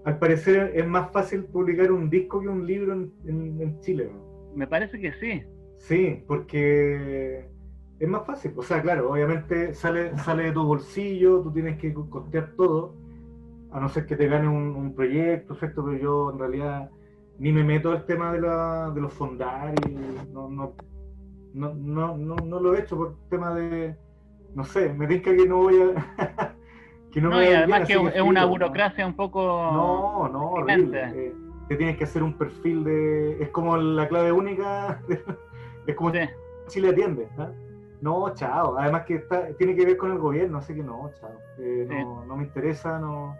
al parecer es más fácil publicar un disco que un libro en, en- en Chile. ¿no? Me parece que sí. Sí, porque es más fácil. O sea, claro, obviamente sale, sale de tu bolsillo, tú tienes que co- costear todo, a no ser que te gane un, un proyecto, ¿cierto? Pero yo en realidad ni me meto al tema de, la, de los fondarios, no, no, no, no, no, no lo he hecho por tema de, no sé, me tinca que no voy a... que no No, me y además que es una filo, ¿no? burocracia un poco... No, no, horrible. Eh, te tienes que hacer un perfil de. Es como la clave única. de- es como Sí. Chile atiende. ¿ah? No, chao. Además que está, tiene que ver con el gobierno, así que no, chao. Eh, no, no me interesa, no.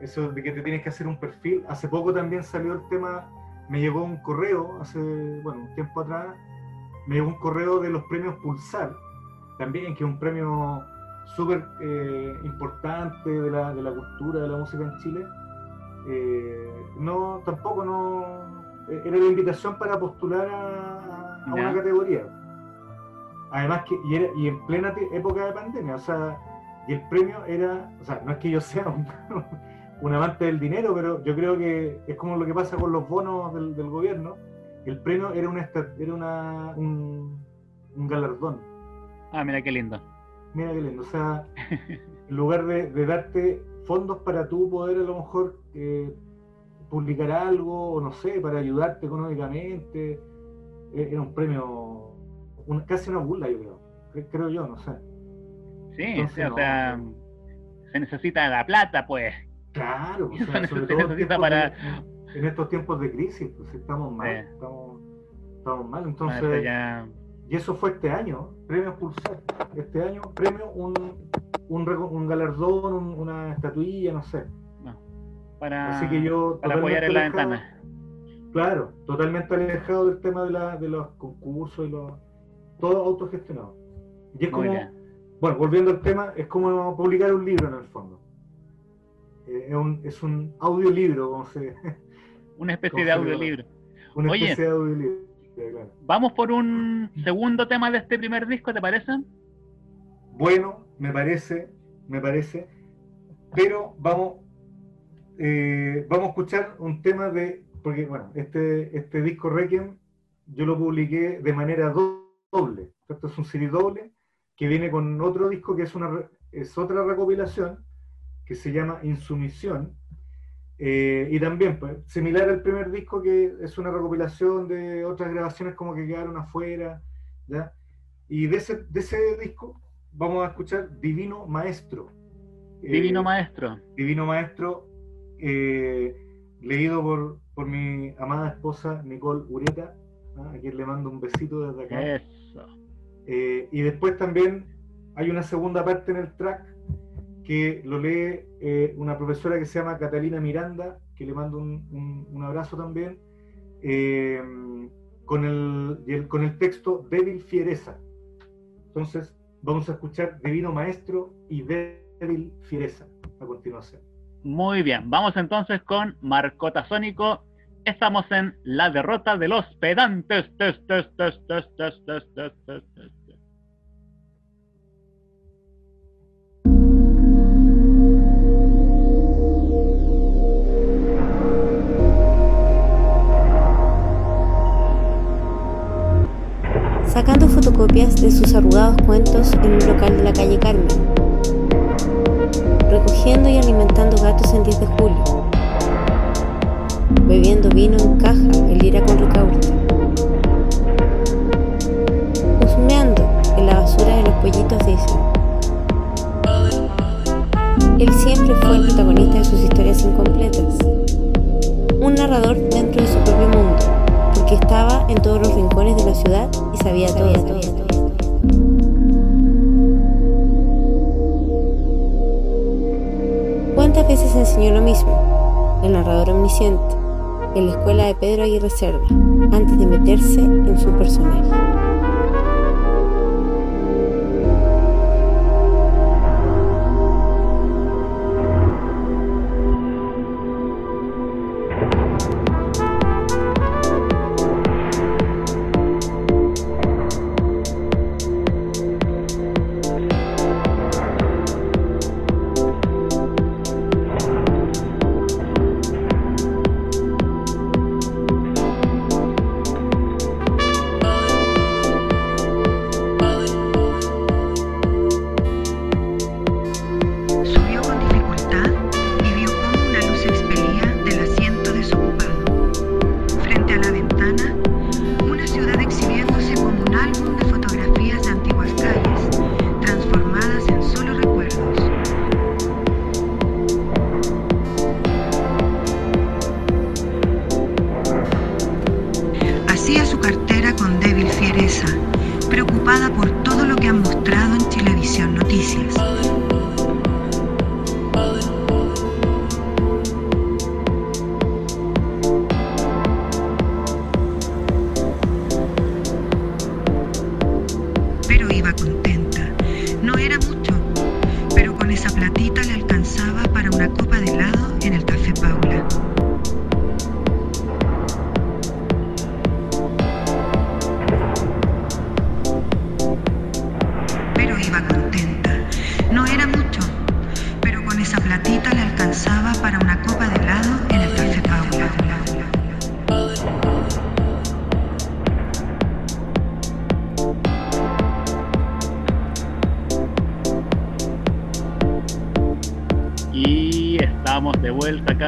Eso de que te tienes que hacer un perfil. Hace poco también salió el tema. Me llegó un correo, hace, bueno, un tiempo atrás, me llegó un correo de los premios Pulsar, también, que es un premio súper eh, importante de la, de la cultura, de la música en Chile. Eh, no, tampoco no. Era la invitación para postular a, una categoría. Además que, y, era, y en plena época de pandemia, o sea, y el premio era, o sea, no es que yo sea un, un amante del dinero, pero yo creo que es como lo que pasa con los bonos del, del gobierno. El premio era una era una, un, un galardón. Ah, mira qué lindo. Mira qué lindo. O sea, en lugar de, de darte fondos para tú poder a lo mejor eh, publicar algo, o no sé, para ayudarte económicamente, eh, era un premio, un- casi una burla, yo creo. Cre- Creo yo, no sé. Sí, Entonces, sí, o no, sea, no. se necesita la plata, pues. Claro, o sea, no sobre se todo en, para- de- en estos tiempos de crisis, pues estamos mal, Sí. estamos, estamos mal. Entonces, ya- Y eso fue este año, premios Pulsar. Este año, premio, un, un, galardón, un- una estatuilla, no sé. no, para, Así que yo. para apoyar en la ventana. Claro, totalmente alejado del tema de, la, de los concursos y los. Todo autogestionado. Y es como. Bueno, volviendo al tema, es como publicar un libro en el fondo. Eh, es, un, es un audiolibro, como se. Una especie ¿Cómo de audiolibro. Una Oye. especie de audiolibro. claro. Vamos por un segundo tema de este primer disco, ¿te parece? Bueno, me parece, me parece. Pero vamos, eh, vamos a escuchar un tema de, porque bueno, este, este disco Requiem yo lo publiqué de manera do- doble. Esto es un CD doble que viene con otro disco que es, una, es otra recopilación que se llama Insumisión. Eh, y también, pues, similar al primer disco, que es una recopilación de otras grabaciones como que quedaron afuera. ¿ya? Y de ese, de ese disco vamos a escuchar Divino Maestro. Divino Eh, Maestro. Divino Maestro, eh, leído por, por mi amada esposa Nicole Ureta, ¿ah? a quien le mando un besito desde acá. Eso. Eh, y después también hay una segunda parte en el track que lo lee eh, una profesora que se llama Catalina Miranda, que le mando un, un- un abrazo también, eh, con, el, con el texto Débil Fiereza. Entonces vamos a escuchar Divino Maestro y Débil Fiereza a continuación. Muy bien, vamos entonces con Marcota Sónico. Estamos en La derrota de los pedantes. Sacando fotocopias de sus arrugados cuentos en un local de la calle Carmen, vino en caja el ira con recaute, husmeando en la basura de los pollitos Disney. Él siempre fue el protagonista de sus historias incompletas, un narrador dentro de su propio mundo, porque estaba en todos los rincones de la ciudad y sabía todo. ¿Cuántas veces enseñó lo mismo? El narrador omnisciente, en la escuela de Pedro Aguirre Cerda, antes de meterse en su personaje.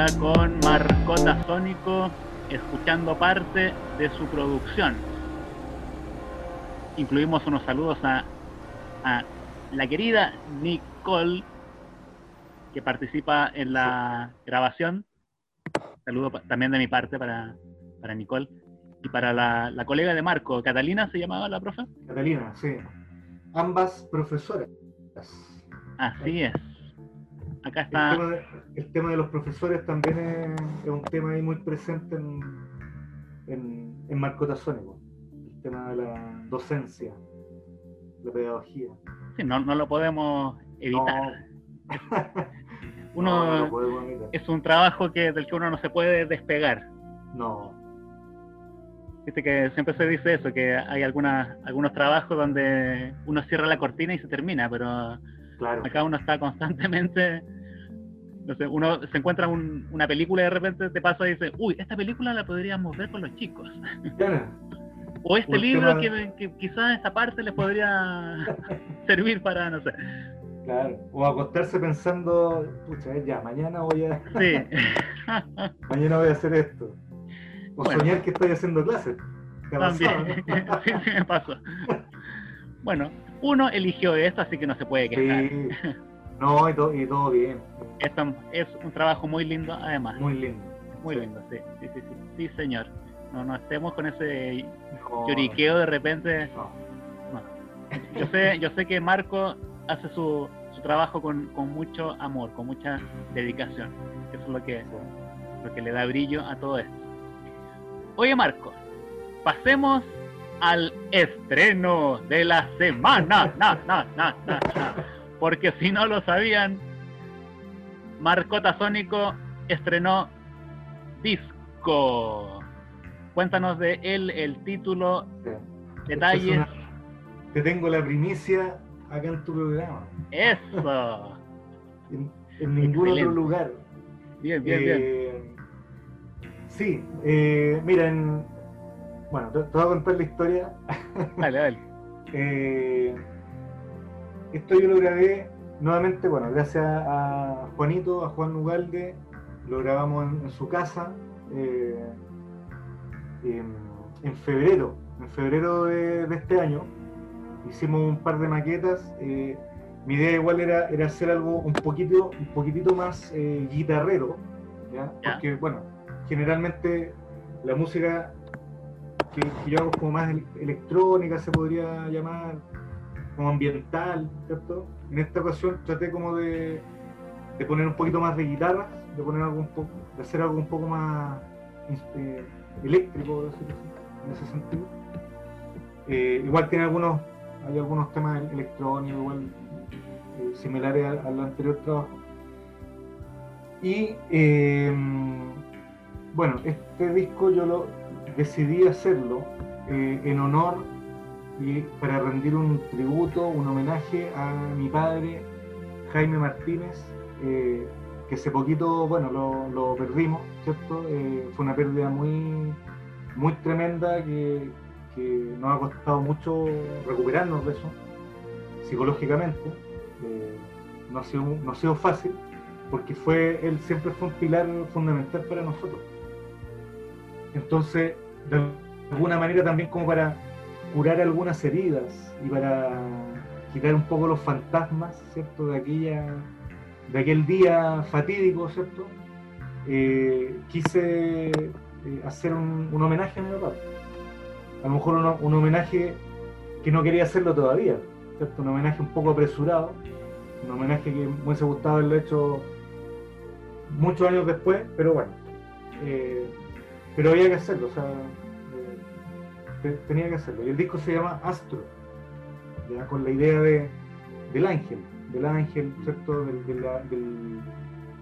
Acá con Marcota Sónico, escuchando parte de su producción. Incluimos unos saludos a, a la querida Nicole, que participa en la grabación. Saludo también de mi parte para, para Nicole. Y para la, la colega de Marco, Catalina se llamaba la profe. Catalina, sí. Ambas profesoras. Así es. Acá El está. tema, de, el tema de los profesores también es, es un tema ahí muy presente en, en, en Marcota Sónico. El tema de la docencia, la pedagogía. Sí, no, no lo podemos evitar. Uno no, no lo podemos evitar. es un trabajo que, del que uno no se puede despegar. No, Viste que siempre se dice eso, que hay algunas, algunos trabajos donde uno cierra la cortina y se termina, pero claro. acá uno está constantemente, no sé, uno se encuentra un- una película y de repente te pasa y dice, uy, esta película la podríamos ver con los chicos. Claro. O este libro que, que quizás esta parte les podría servir para, no sé. Claro, o acostarse pensando, pucha, ya, mañana voy a, Sí. mañana voy a hacer esto. O Bueno. soñar que estoy haciendo clases. ¿Te ha pasado, También. no? sí, me pasó. Bueno, uno eligió esto, así que no se puede quejar. Sí. No, y, to- y todo bien. Es un trabajo muy lindo, además. Muy lindo. Muy Sí. lindo, sí, sí, sí, sí, sí, señor. No, no estemos con ese No, lloriqueo de repente. no. Yo sé, yo sé que Marco hace su, su trabajo con, con mucho amor, con mucha dedicación. Eso es lo que, lo que le da brillo a todo esto. Oye Marco, pasemos al estreno de la semana. Na, na, na, na, na. Porque si no lo sabían, Marcota Sónico estrenó Disco. Cuéntanos de él, el título, Sí. detalles. Esto es una- Te tengo la primicia acá en tu programa. Eso. En, en ningún Excelente. otro lugar. Bien, bien, bien. Eh, Sí, eh, mira, en- bueno, te, te voy a contar la historia. Dale, dale. Eh, esto yo lo grabé nuevamente, bueno, gracias a Juanito, a Juan Ugalde, lo grabamos en, en su casa eh, en, en febrero, en febrero de, de este año. Hicimos un par de maquetas. eh, mi idea igual era, era hacer algo un poquito, un poquitito más eh, guitarrero, ¿ya? Ya. porque bueno, generalmente la música que, que yo hago es como más el- electrónica, se podría llamar, como ambiental, ¿cierto? En esta ocasión traté como de, poner un poquito más de guitarras, de poner algo un poco, de hacer algo un poco más eh, eléctrico, en ese sentido. Eh, igual tiene algunos, hay algunos temas electrónicos, igual eh, similares al, al anterior trabajo. Y eh, bueno, este disco yo lo decidí hacerlo eh, en honor y para rendir un tributo, un homenaje a mi padre, Jaime Martínez, eh, que hace poquito, bueno, lo, perdimos, ¿cierto? Eh, fue una pérdida muy, muy tremenda que, que nos ha costado mucho recuperarnos de eso, psicológicamente. Eh, no, ha sido, no ha sido fácil, porque fue, él siempre fue un pilar fundamental para nosotros. Entonces, de alguna manera también como para curar algunas heridas y para quitar un poco los fantasmas, ¿cierto? De aquella, de aquel día fatídico, ¿cierto? Eh, quise eh, hacer un, homenaje a mi papá. A lo mejor un, homenaje que no quería hacerlo todavía, ¿cierto? Un homenaje un poco apresurado, un homenaje que me hubiese gustado haberlo hecho muchos años después, pero bueno. eh, pero había que hacerlo, o sea, tenía que hacerlo. Y el disco se llama Astro, ya con la idea de, del ángel, del ángel, ¿cierto? Del,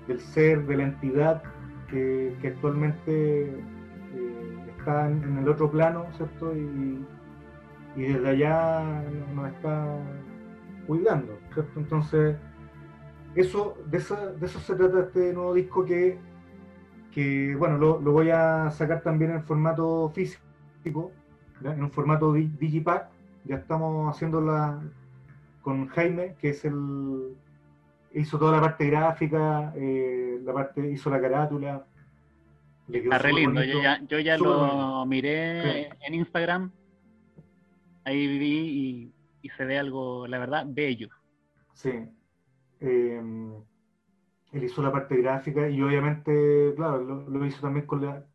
del, ser, de la entidad que, actualmente eh, está en, en el otro plano, ¿cierto? Y, y desde allá nos está cuidando, ¿cierto? Entonces, eso, de, eso, de eso se trata este nuevo disco que, que bueno, lo, lo voy a sacar también en formato físico, ¿ya? en un formato di- digipack. Ya estamos haciendo la con Jaime, que es el hizo toda la parte gráfica, eh, la parte hizo la carátula. Está re lindo. bonito. Yo ya, yo ya lo bonito. miré en Instagram. Ahí vi y, y se ve algo, la verdad, bello. Sí. Eh, él hizo la parte gráfica y obviamente, claro, lo, lo hizo también con la,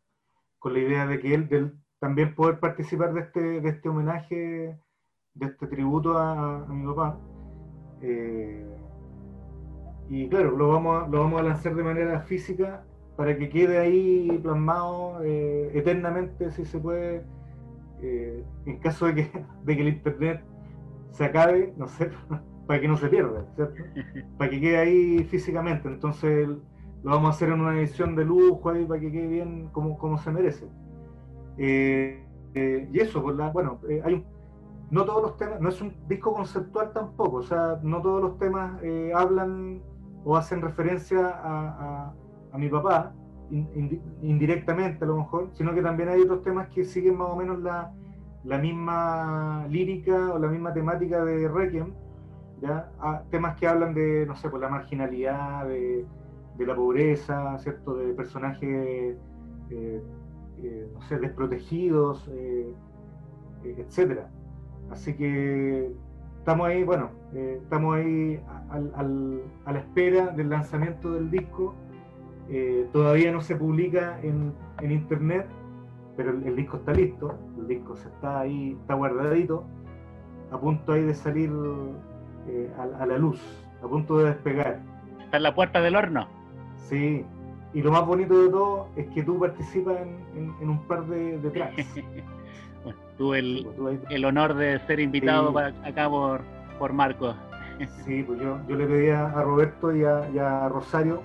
con la idea de que él, de él también poder participar de este, de este homenaje, de este tributo a, mi papá. Eh, y claro, lo vamos, a, lo vamos a lanzar de manera física para que quede ahí plasmado eh, eternamente, si se puede, eh, en caso de que, de que el internet se acabe, no sé, para que no se pierda, ¿cierto? Para que quede ahí físicamente. Entonces lo vamos a hacer en una edición de lujo ahí para que quede bien como, como se merece. Eh, eh, y eso, pues la, bueno, eh, hay un, no todos los temas, no es un disco conceptual tampoco, o sea, no todos los temas hablan o hacen referencia a, a- mi papá, in- indi- indirectamente a lo mejor, sino que también hay otros temas que siguen más o menos la, la misma lírica o la misma temática de Requiem, ¿ya? A temas que hablan de, no sé, por la marginalidad, de, de la pobreza, ¿cierto? De personajes, eh, no sé, desprotegidos, eh, eh, etcétera. Así que estamos ahí, bueno, eh, estamos ahí al- al- a la espera del lanzamiento del disco. Eh, todavía no se publica en, en internet, pero el, el disco está listo, el disco se está ahí, está guardadito, a punto ahí de salir a, a la luz, a punto de despegar. Está en la puerta del horno. Sí, y lo más bonito de todo es que tú participas en, en- en un par de, de tracks. Bueno, tuve el, Pues tú ahí- el honor de ser invitado Sí. para acá por, por Marco. Sí, pues yo, yo le pedí a, a Roberto y a, y a Rosario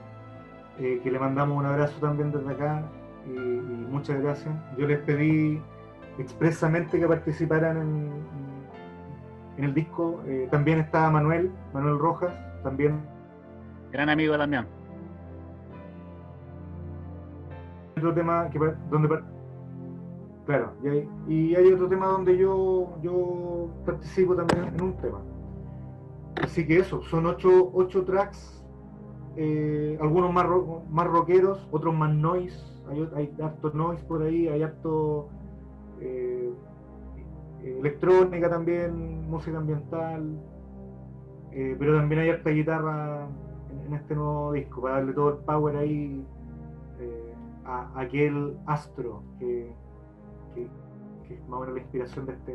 eh, que le mandamos un abrazo también desde acá y, y muchas gracias. Yo les pedí expresamente que participaran en, en el disco. Eh, también estaba Manuel, Manuel Rojas, también Gran amigo también. Otro tema donde claro y hay, otro tema donde yo yo participo también en un tema. Así que eso son ocho, ocho tracks eh, algunos más ro- más rockeros otros más noise hay, hay harto noise por ahí hay harto eh, electrónica también música ambiental eh, pero también hay harta guitarra en este nuevo disco para darle todo el power ahí a aquel astro que, que, es más o menos la inspiración de este,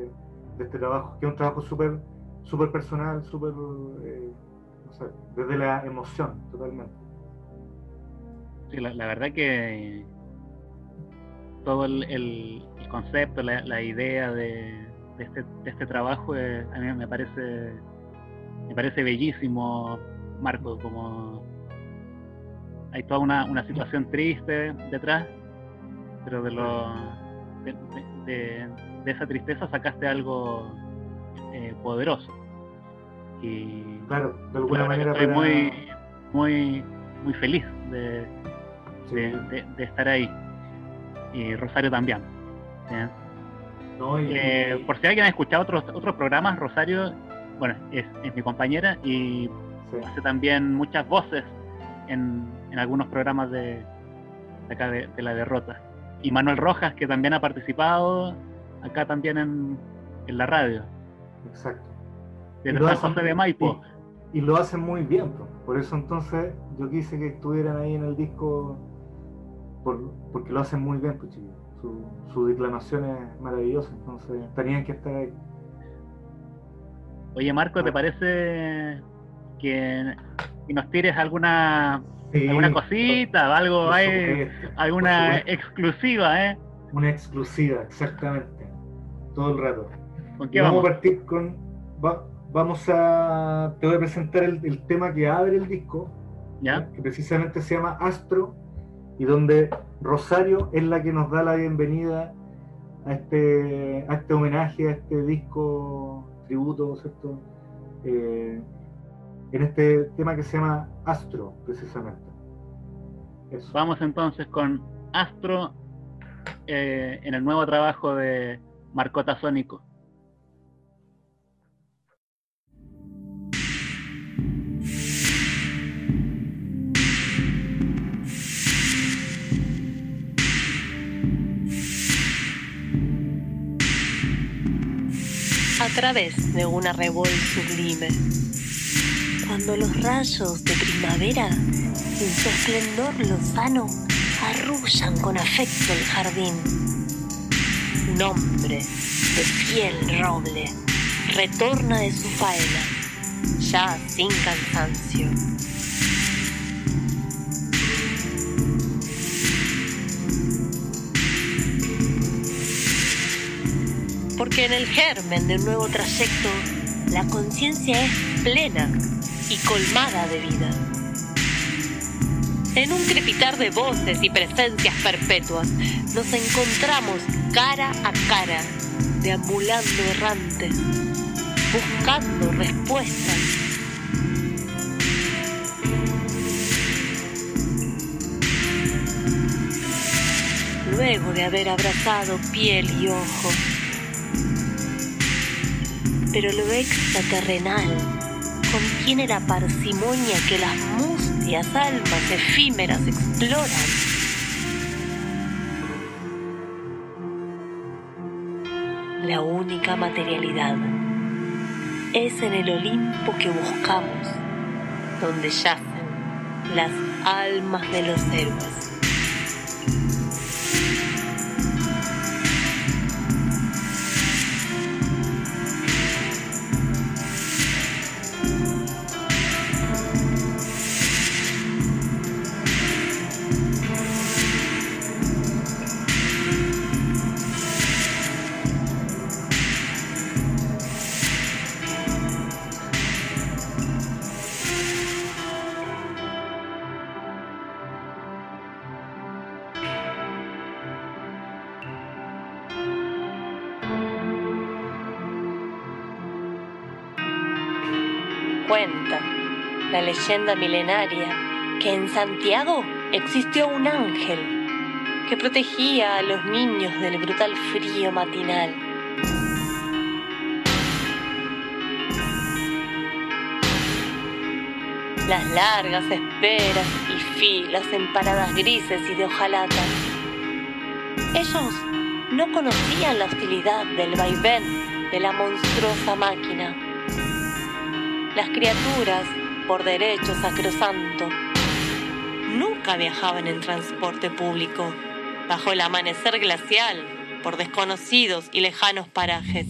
de este trabajo, que es un trabajo súper súper personal, súper, eh, desde la emoción, totalmente. Sí, la, verdad que todo el, el- concepto, la, la idea de, de este, de este trabajo eh, a mí me parece me parece bellísimo, Marco, como hay toda una, una situación triste detrás, pero de lo de, de- de- de esa tristeza sacaste algo eh, poderoso. Y Claro, de alguna manera estoy para- muy, muy, muy feliz de, sí, de, estar ahí. Y Rosario también. ¿ya? no, y- Eh, por si alguien ha escuchado otros otros programas, Rosario, bueno, es, es mi compañera y sí. hace también muchas voces en, en algunos programas de, de acá de, de la derrota. Y Manuel Rojas, que también ha participado acá también en, en la radio, exacto. San hacen- José de Maipo. Y, y lo hacen muy bien, po. por eso entonces yo quise que estuvieran ahí en el disco, por- porque lo hacen muy bien, pues chicos. Su, su declamación es maravillosa, entonces tenían que estar ahí. Oye, Marco, ¿te Ah. parece que, que nos tires alguna Sí, alguna cosita, algo, supuesto, alguna exclusiva, ¿eh? Una exclusiva, exactamente. Todo el rato. ¿Con Y qué vamos vamos? a partir con. va- vamos a. Te voy a presentar el, el tema que abre el disco, ¿Ya? que precisamente se llama Astro, y donde Rosario es la que nos da la bienvenida a este, a este homenaje, a este disco tributo, ¿cierto? Eh, en este tema que se llama Astro, precisamente. Eso. Vamos entonces con Astro eh, en el nuevo trabajo de Marcota Sónico. a través de una revol sublime. Cuando los rayos de primavera, en su esplendor lozano, arrullan con afecto el jardín. Un hombre de piel roble retorna de su faena, ya sin cansancio. porque en el germen de un nuevo trayecto la conciencia es plena y colmada de vida. En un crepitar de voces y presencias perpetuas nos encontramos cara a cara, deambulando errante, buscando respuestas. Luego de haber abrazado piel y ojo, pero lo extraterrenal contiene la parsimonia que las mustias almas efímeras exploran. La única materialidad es en el Olimpo que buscamos, donde yacen las almas de los héroes. Cuenta la leyenda milenaria que en Santiago existió un ángel que protegía a los niños del brutal frío matinal. Las largas esperas y filas en paradas grises y de hojalata. Ellos no conocían la hostilidad del vaivén de la monstruosa máquina. Las criaturas, por derecho sacrosanto, nunca viajaban en transporte público, bajo el amanecer glacial, por desconocidos y lejanos parajes.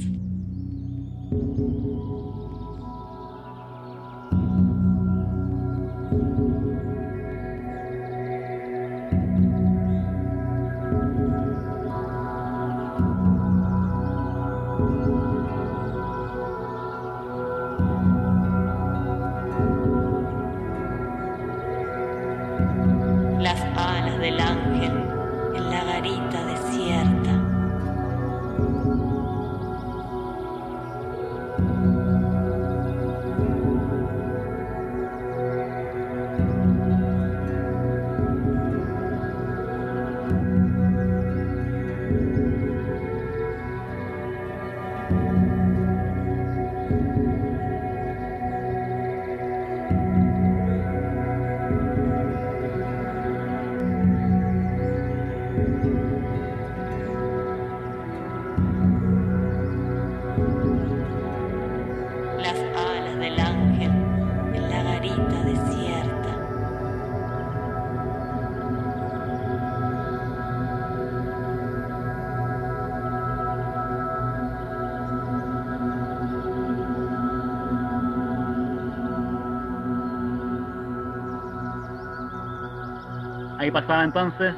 Ahí pasaba entonces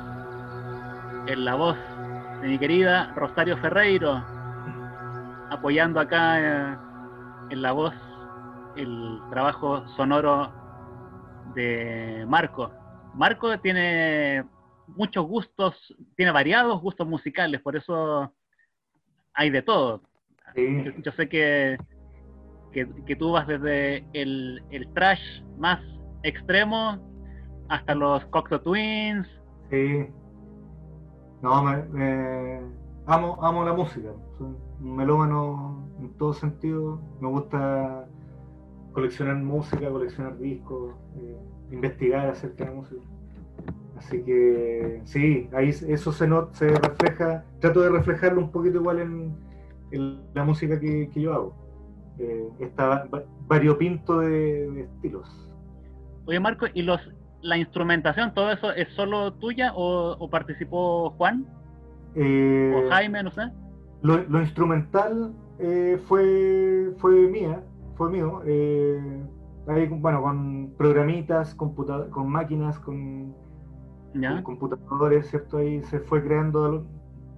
en la voz de mi querida Rosario Ferreiro, apoyando acá eh, en la voz el trabajo sonoro de Marco. Marco tiene muchos gustos, tiene variados gustos musicales, por eso hay de todo. Sí. Yo, yo sé que, que, que tú vas desde el, el trash más extremo hasta los Cocteau Twins. Sí. No, me, amo, amo la música. Soy un melómano en todo sentido. Me gusta coleccionar música, coleccionar discos, eh, investigar acerca de música. Así que sí, ahí eso se, not- se refleja, trato de reflejarlo un poquito igual en, en la música que, que yo hago. Eh, está va- va- variopinto de, de estilos. Oye, Marco, ¿y los la instrumentación, todo eso es solo tuya o, o participó Juan Eh, o Jaime, no sé? Lo, lo instrumental eh, fue, fue mía, fue mío. eh, ahí, bueno, con programitas, computa- con máquinas, con, ¿Ya? con computadores, ¿cierto? Ahí se fue creando,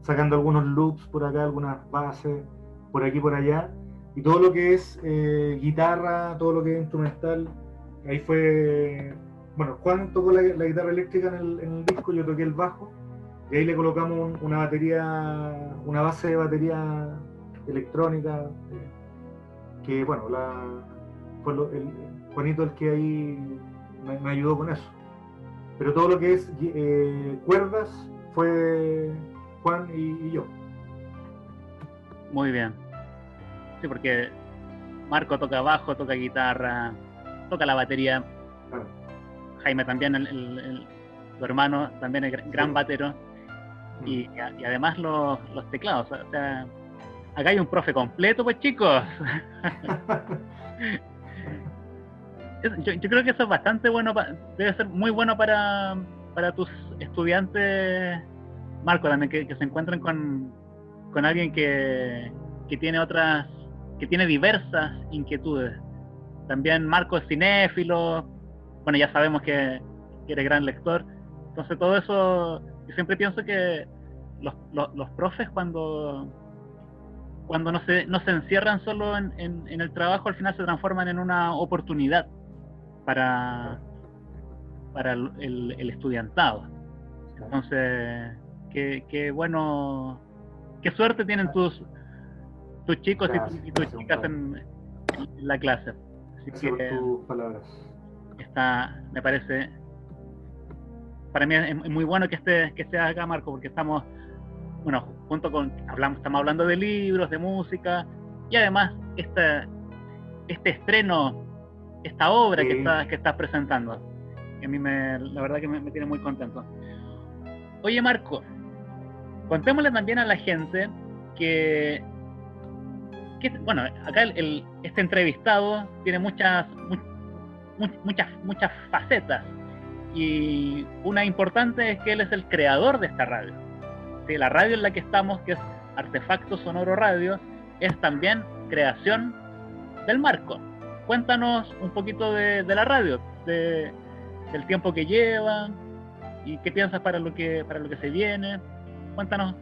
sacando algunos loops por acá, algunas bases, por aquí, por allá. Y todo lo que es guitarra, todo lo que es instrumental, ahí fue. Bueno, Juan tocó la, la guitarra eléctrica en el, en el disco, yo toqué el bajo. Y ahí le colocamos un- una batería, una base de batería electrónica, eh, que bueno, la, fue lo- el, Juanito el que ahí me, me ayudó con eso. Pero todo lo que es eh, cuerdas fue Juan y, y yo. Muy bien. Sí, porque, Marco toca bajo, toca guitarra, toca la batería. Claro. Jaime también, el, el- el- su hermano, también es gran batero. Y, y además los, los teclados. O sea, acá hay un profe completo, pues chicos. Yo, yo creo que eso es bastante bueno, pa- debe ser muy bueno para, para tus estudiantes, Marco, también que, que se encuentren con, con alguien que, que tiene otras, que tiene diversas inquietudes. También Marco es cinéfilo, bueno, ya sabemos que, que eres gran lector, entonces todo eso, yo siempre pienso que los, los, los profes cuando cuando no se, no se encierran solo en, en- en el trabajo, al final se transforman en una oportunidad para, para el, el- el estudiantado. Entonces, qué, qué bueno, qué suerte tienen tus, tus chicos y, y tus chicas en, en la clase. Así que tus palabras. Está, me parece, para mí es, muy bueno que estés que estés acá, Marco, porque estamos, bueno, junto con, hablamos, estamos hablando de libros, de música, y además este, este estreno, esta obra que, estás, que estás presentando, que a mí me, la verdad que me, me tiene muy contento. Oye, Marco, contémosle también a la gente que, que bueno, acá el- el- este entrevistado tiene muchas, mu- mu- muchas, muchas facetas. Y una importante es que él es el creador de esta radio. Sí, la radio en la que estamos, que es Artefacto Sonoro Radio, es también creación del Marco. Cuéntanos un poquito de, de la radio, de- del tiempo que lleva y qué piensas para lo que para lo que se viene. Cuéntanos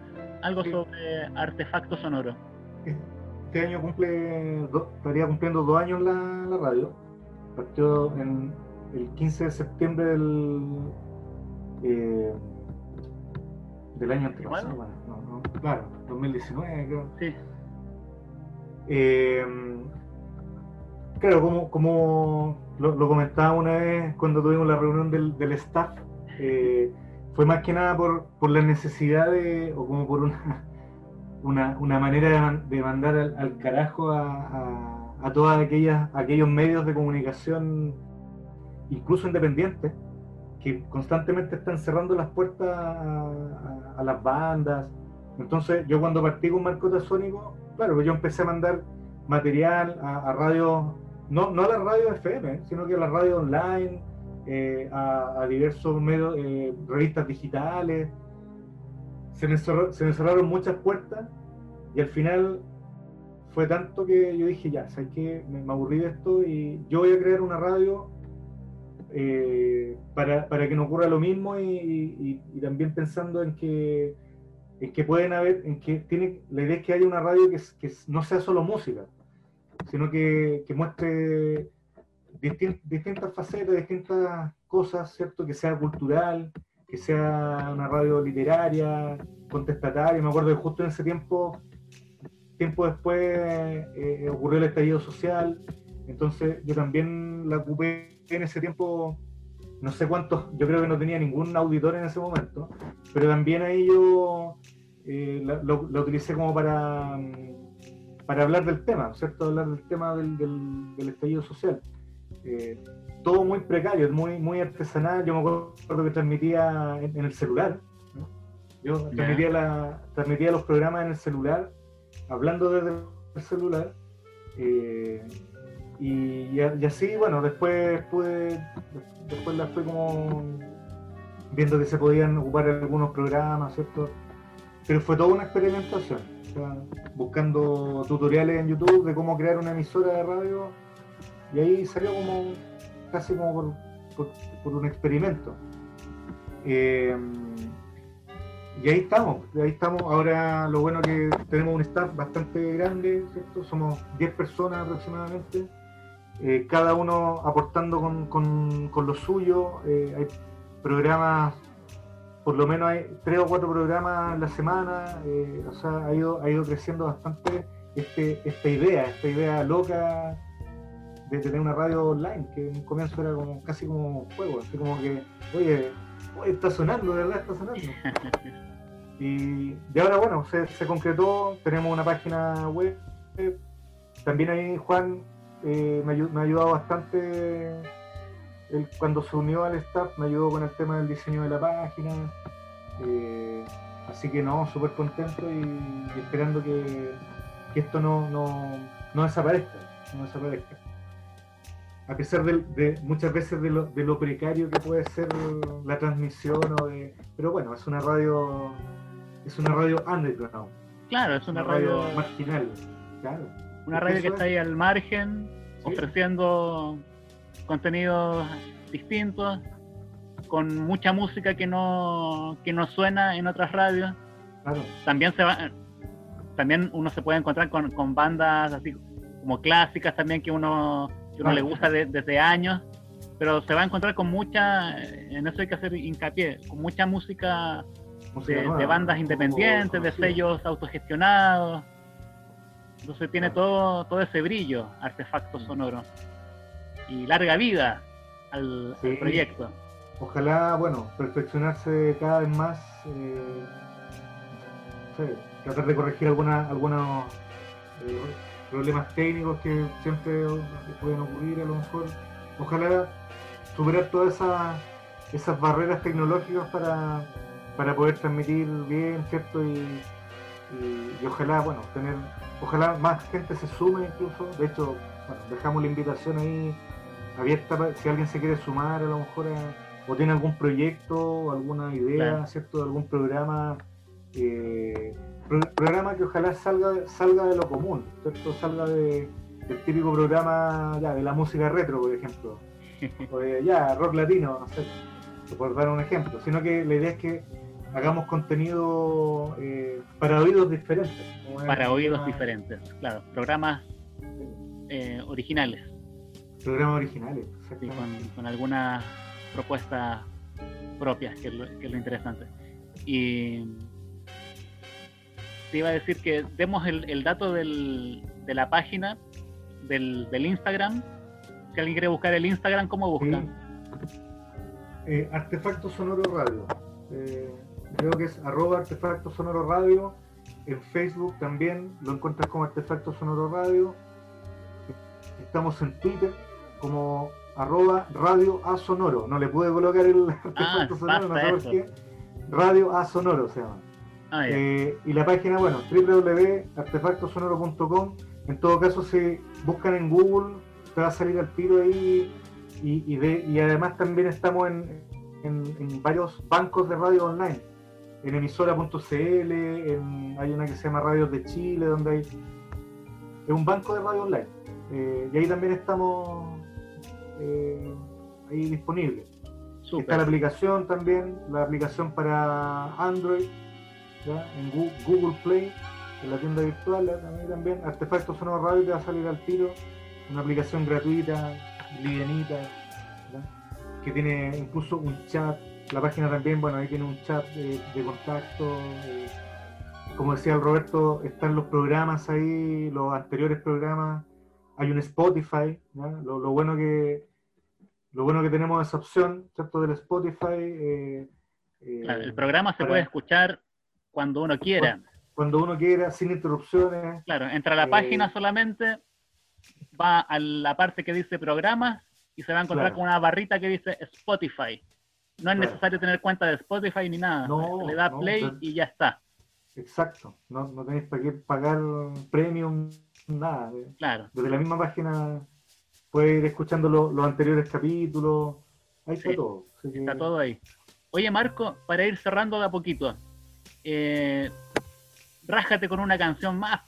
algo Sí. sobre Artefacto Sonoro. Este año cumple, do- estaría cumpliendo dos años la, la radio. Partió en el 15 de septiembre del, eh, del año no, claro, 2019 creo. Sí. Eh, claro, como, como lo, lo comentaba una vez cuando tuvimos la reunión del, del staff, eh, fue más que nada por, por la necesidad de, o como por una, una, una manera de, man- de mandar al, al carajo a, a, a todos aquellos medios de comunicación, incluso independientes, que constantemente están cerrando las puertas a, las bandas. Entonces, yo cuando partí con Marco Tasónico, claro, yo empecé a mandar material a, a radios, no, no a las radios FM, sino que a las radios online, eh, a, diversos medios, eh, revistas digitales. Se me, se me cerraron muchas puertas y al final fue tanto que yo dije, ya, ¿sabes qué? Me, me aburrí de esto y yo voy a crear una radio eh, para, para que no ocurra lo mismo y, y- y también pensando en que, en que pueden haber, en que tiene, la idea es que haya una radio que, que no sea solo música, sino que, que muestre distin- distintas facetas, distintas cosas, ¿cierto? Que sea cultural, que sea una radio literaria, contestataria. Me acuerdo que justo en ese tiempo, tiempo después, eh, ocurrió el estallido social, entonces yo también la ocupé en ese tiempo, no sé cuántos, yo creo que no tenía ningún auditor en ese momento, pero también ahí yo eh, la, lo, la utilicé como para, mm, para hablar del tema, ¿cierto? Hablar del tema del, del, del estallido social. Eh, todo muy precario, muy, muy artesanal. Yo me acuerdo que transmitía en, en el celular. ¿no? Yo la, transmitía los programas en el celular, hablando desde el celular. eh, y, y así, bueno, después pude, después la fui como viendo que se podían ocupar algunos programas, ¿cierto? Pero fue toda una experimentación. buscando tutoriales en YouTube de cómo crear una emisora de radio y ahí salió como casi como por un experimento. Eh, y ahí estamos, ahí estamos. Ahora lo bueno que tenemos un staff bastante grande. Somos 10 personas aproximadamente, eh, cada uno aportando con, con- con lo suyo. Eh, hay programas, por lo menos hay tres o cuatro programas a la semana, eh, o sea, ha ido, ha ido creciendo bastante este, esta idea, esta idea loca de tener una radio online, que en un comienzo era como casi como un juego, así como que, oye, oye, está sonando, de verdad está sonando. Y, y ahora, bueno, se, se concretó, tenemos una página web. También ahí Juan eh, me, ayu- me ha ayudado bastante él, cuando se unió al staff, me ayudó con el tema del diseño de la página. eh, así que no, súper contento y, y esperando que, que esto no, no, no desaparezca, no desaparezca. A pesar de, muchas veces de lo, de lo precario que puede ser la transmisión, o de- pero bueno, es una radio, es una radio underground, Claro, es una una radio radio, marginal, claro. una que radio que está es. ahí al margen, Sí. ofreciendo contenidos distintos, con mucha música que no, que no suena en otras radios. Claro, También se va, también uno se puede encontrar con, con bandas así como clásicas también que uno, que uno le gusta de- desde años, pero se va a encontrar con mucha, en eso hay que hacer hincapié, con mucha música música de, nueva, de bandas independientes, de sellos autogestionados. Entonces tiene todo, todo ese brillo, artefacto sonoro. Y larga vida al, proyecto. Ojalá, bueno, perfeccionarse cada vez más, eh, no sé, tratar de corregir alguna, algunos eh, problemas técnicos que siempre pueden ocurrir a lo mejor. Ojalá superar todas esas, esas barreras tecnológicas para, para poder transmitir bien, ¿cierto? Y, y- y ojalá, bueno, tener, ojalá más gente se sume incluso. De hecho, bueno, dejamos la invitación ahí abierta para si alguien se quiere sumar a lo mejor a- o tiene algún proyecto alguna idea, Claro. ¿cierto? Algún programa, eh, programa que ojalá salga, salga de lo común, ¿cierto? Salga de, del típico programa ya, de la música retro, por ejemplo. O de ya, rock latino, no sé, por dar un ejemplo. Sino que la idea es que hagamos contenido eh, para oídos diferentes. Para oídos diferentes, claro. Programas eh, originales, Programas originales, sí, con, con algunas propuestas propias, que es, lo, que es lo interesante. Y te iba a decir que demos el, el dato del, de la página del, del Instagram. Si alguien quiere buscar el Instagram, ¿cómo busca? Sí. Eh, Artefacto Sonoro Radio. Eh, creo que es arroba Artefacto Sonoro Radio. En Facebook también lo encuentras como Artefacto Sonoro Radio. Estamos en Twitter como arroba Radio A Sonoro. No le pude colocar el Artefacto Sonoro, no eso. qué. Radio A Sonoro se llama. Ah. Eh, y la página, bueno, www.artefactosonoro.com. En todo caso, si buscan en Google, te va a salir al tiro ahí. Y, y de- y además también estamos en, en- en varios bancos de radio online. En emisora.cl, en- hay una que se llama Radios de Chile, donde hay. Es un banco de radio online. Eh, y ahí también estamos eh, ahí disponibles. Está la aplicación también, la aplicación para Android, ¿ya? en Google Play, en la tienda virtual la- también, también. Artefacto Sonoro Radio te va a salir al tiro, una aplicación gratuita, livianita, ¿ya? que tiene incluso un chat, la página también, bueno, ahí tiene un chat de, de contacto, eh, como decía el Roberto, están los programas ahí, los anteriores programas, hay un Spotify, ¿ya? Lo, lo bueno que lo bueno que tenemos esa opción, ¿cierto? Del Spotify. eh, eh, Claro, el programa se para- puede escuchar cuando uno quiera. Cuando uno quiera, sin interrupciones. Claro, entra a la Eh, página solamente, va a la parte que dice programas y se va a encontrar Claro. con una barrita que dice Spotify. No es Claro. necesario tener cuenta de Spotify ni nada. No, Le da play y ya está. Exacto. No, no tenéis para qué pagar premium, nada. Claro. Desde la misma página puedes ir escuchando lo- los anteriores capítulos. Ahí está Sí, todo. Así que- Está todo ahí. Oye, Marco, para ir cerrando de a poquito, eh, rájate con una canción más.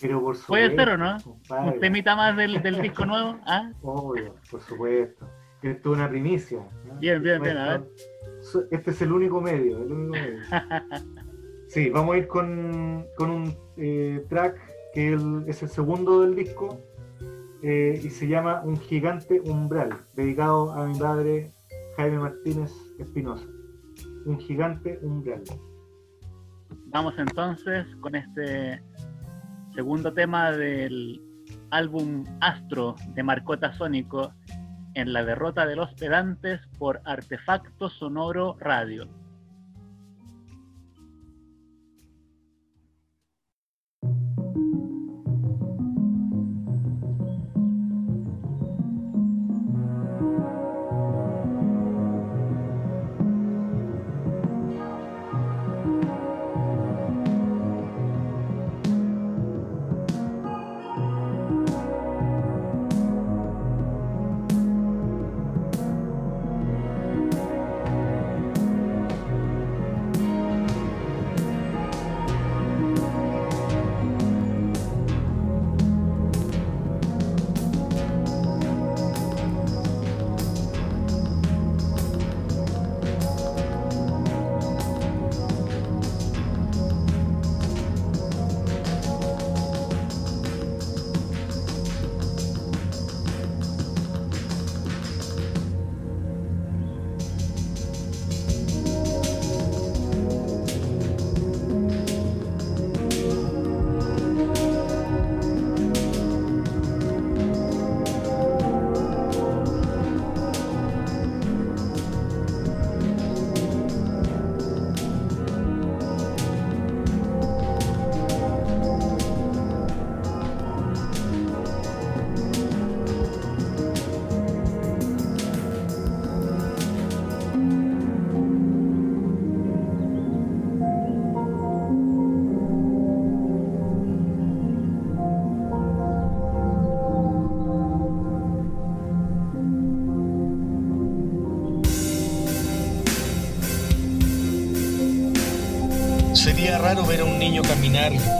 Pero por ¿Puede supuesto, ser o no? compadre. Un temita más del, del disco nuevo. ¿Ah? Obvio, por supuesto. Esto es una primicia. ¿no? Bien, bien, bien, a ver. Este es el único medio, el único medio. Sí, vamos a ir con, con un eh, track que el- es el segundo del disco eh, y se llama Un gigante umbral, dedicado a mi padre Jaime Martínez Espinosa. Un gigante umbral. Vamos entonces con este segundo tema del álbum Astro de Marcota Sónico en la derrota de los pedantes por Artefacto Sonoro Radio.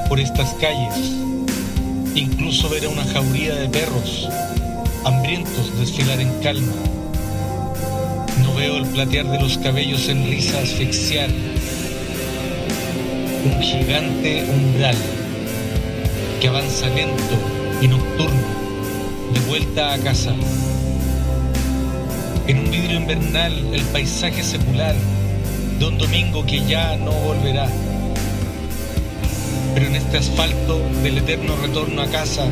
Por estas calles, incluso ver a una jauría de perros hambrientos desfilar en calma. No veo el platear de los cabellos en risa asfixiar. Un gigante umbral que avanza lento y nocturno, de vuelta a casa. En un vidrio invernal el paisaje secular de un domingo que ya no volverá. En este asfalto del eterno retorno a casa,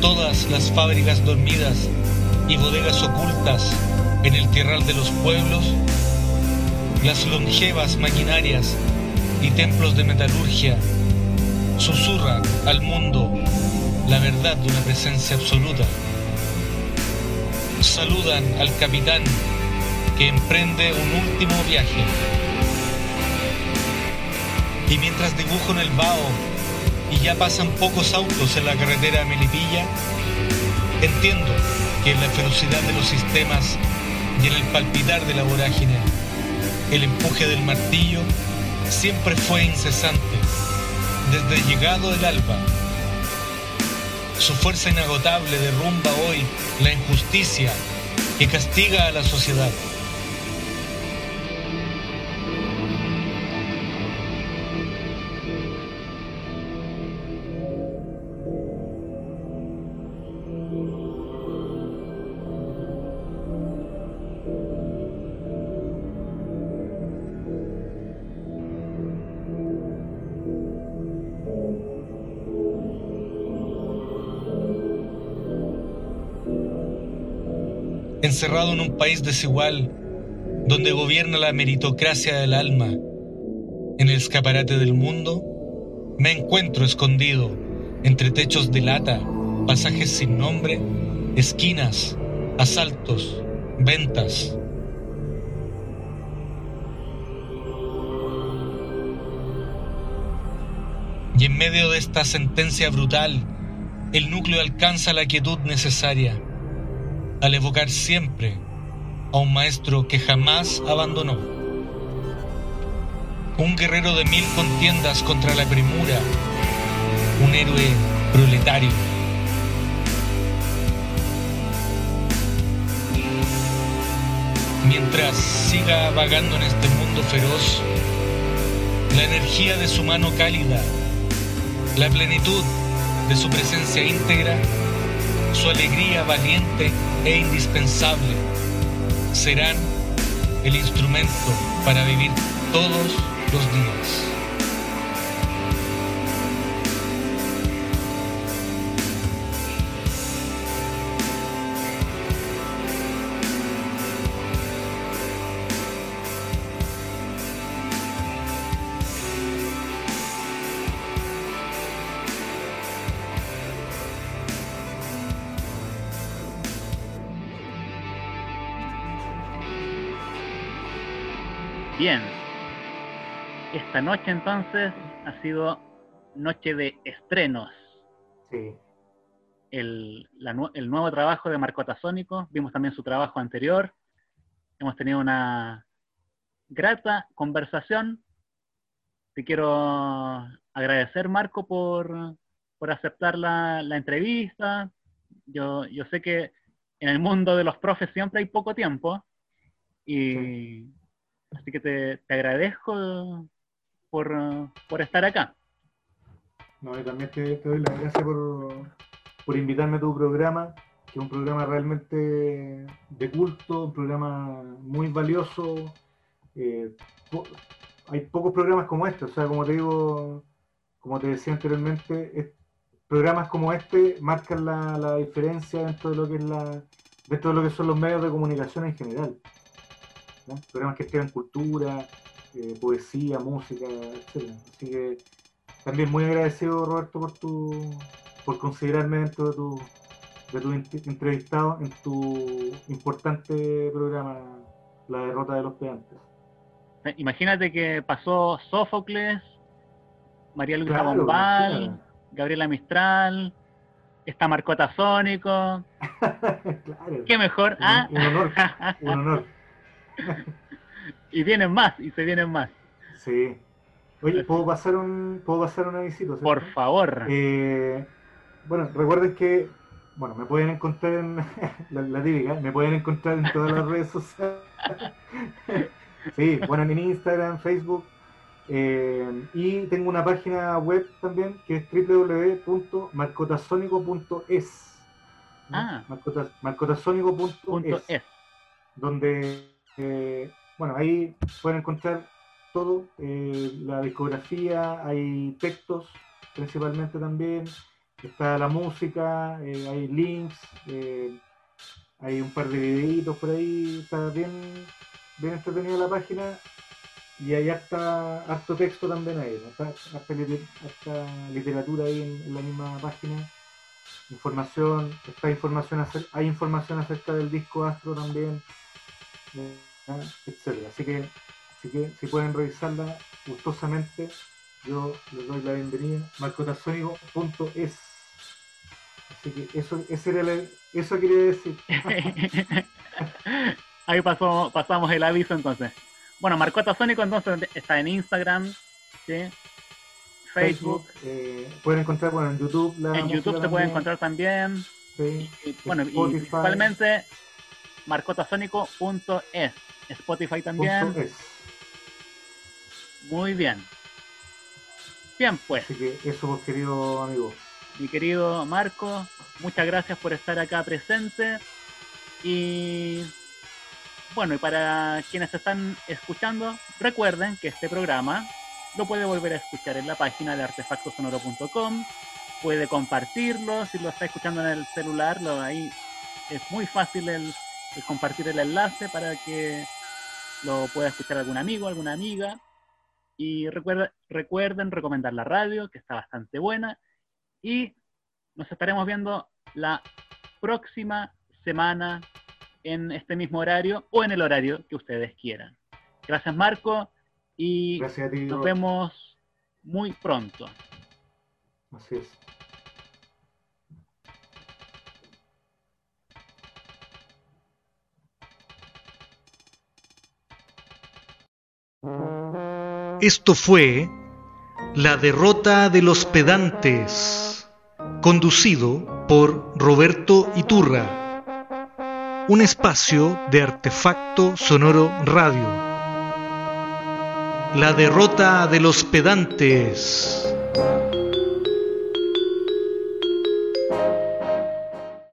todas las fábricas dormidas y bodegas ocultas en el tierral de los pueblos, las longevas maquinarias y templos de metalurgia susurran al mundo la verdad de una presencia absoluta. Saludan al capitán que emprende un último viaje. Y mientras dibujo en el vaho y ya pasan pocos autos en la carretera Melipilla, entiendo que en la ferocidad de los sistemas y en el palpitar de la vorágine, el empuje del martillo siempre fue incesante, desde llegado el alba. Su fuerza inagotable derrumba hoy la injusticia que castiga a la sociedad. Encerrado en un país desigual, donde gobierna la meritocracia del alma, en el escaparate del mundo, me encuentro escondido entre techos de lata, pasajes sin nombre, esquinas, asaltos, ventas. Y en medio de esta sentencia brutal, el núcleo alcanza la quietud necesaria al evocar siempre a un maestro que jamás abandonó. Un guerrero de mil contiendas contra la premura, un héroe proletario. Mientras siga vagando en este mundo feroz, la energía de su mano cálida, la plenitud de su presencia íntegra, su alegría valiente e indispensable serán el instrumento para vivir todos los días. Esta noche entonces ha sido noche de estrenos. Sí. El, la el nuevo trabajo de Marcota Sónico, vimos también su trabajo anterior. Hemos tenido una grata conversación. Te quiero agradecer, Marco, por, por aceptar la, la entrevista. Yo, yo sé que en el mundo de los profes siempre hay poco tiempo. Y así que te, te agradezco por, por estar acá. No, y también te, te doy las gracias por, por invitarme a tu programa, que es un programa realmente de culto, un programa muy valioso. Eh, hay pocos programas como este, o sea, como te digo, como te decía anteriormente, programas como este marcan la, la diferencia dentro de lo que es la, dentro de lo que son los medios de comunicación en general. Programas que escriben cultura, eh, poesía, música, etc. Así que también muy agradecido, Roberto, por tu por considerarme dentro de tu, de tu entrevistado en tu importante programa La derrota de los pedantes. Eh, Imagínate que pasó Sófocles, María Luisa Claro, Bombal. Gabriela Mistral, está Marcota Sónico. claro. ¿Qué mejor? Un, ¿Ah? un honor, un honor. y vienen más, y se vienen más. Sí. Oye, ¿puedo pasar un, ¿puedo pasar una visita? Por favor. Eh, bueno, recuerden que, bueno, me pueden encontrar en, la, la típica, me pueden encontrar en todas las redes sociales. sí, bueno, en Instagram, Facebook, eh, y tengo una página web también que es www.marcotasónico.es. Ah. Marcota- marcotasónico.es. Donde, eh, bueno, ahí pueden encontrar todo, eh, la discografía, hay textos principalmente también, está la música, eh, hay links, eh, hay un par de videitos por ahí, está bien, bien entretenida la página y hay harta, harto texto también ahí, ¿no? Harta, harta literatura ahí en, la misma página información, está información hay información acerca del disco Astro también, etcétera. Así que, así que si pueden revisarla gustosamente, yo les doy la bienvenida. marcotasónico.es Así que eso, ese era la- eso quería decir. Ahí pasó, pasamos el aviso entonces. Bueno, Marcota Sónico entonces está en Instagram, ¿sí? Facebook, eh, pueden encontrar bueno, en YouTube. La en YouTube se puede encontrar también. sí. Y, bueno, y principalmente marcotasónico.es. Spotify también. Es. Muy bien. Bien, pues, Así que eso, pues, querido amigo. mi querido Marco, muchas gracias por estar acá presente. Y bueno, y para quienes están escuchando, recuerden que este programa lo puede volver a escuchar en la página de artefactosonoro.com. Puede compartirlo, si lo está escuchando en el celular, lo, ahí es muy fácil el, el compartir el enlace para que lo pueda escuchar algún amigo, alguna amiga. Y recuerda- recuerden recomendar la radio, que está bastante buena. Y nos estaremos viendo la próxima semana en este mismo horario o en el horario que ustedes quieran. Gracias Marco y Gracias a ti. nos vemos muy pronto. Así es. Esto fue La derrota de los pedantes, conducido por Roberto Iturra, un espacio de artefacto sonoro radio. La derrota de los pedantes.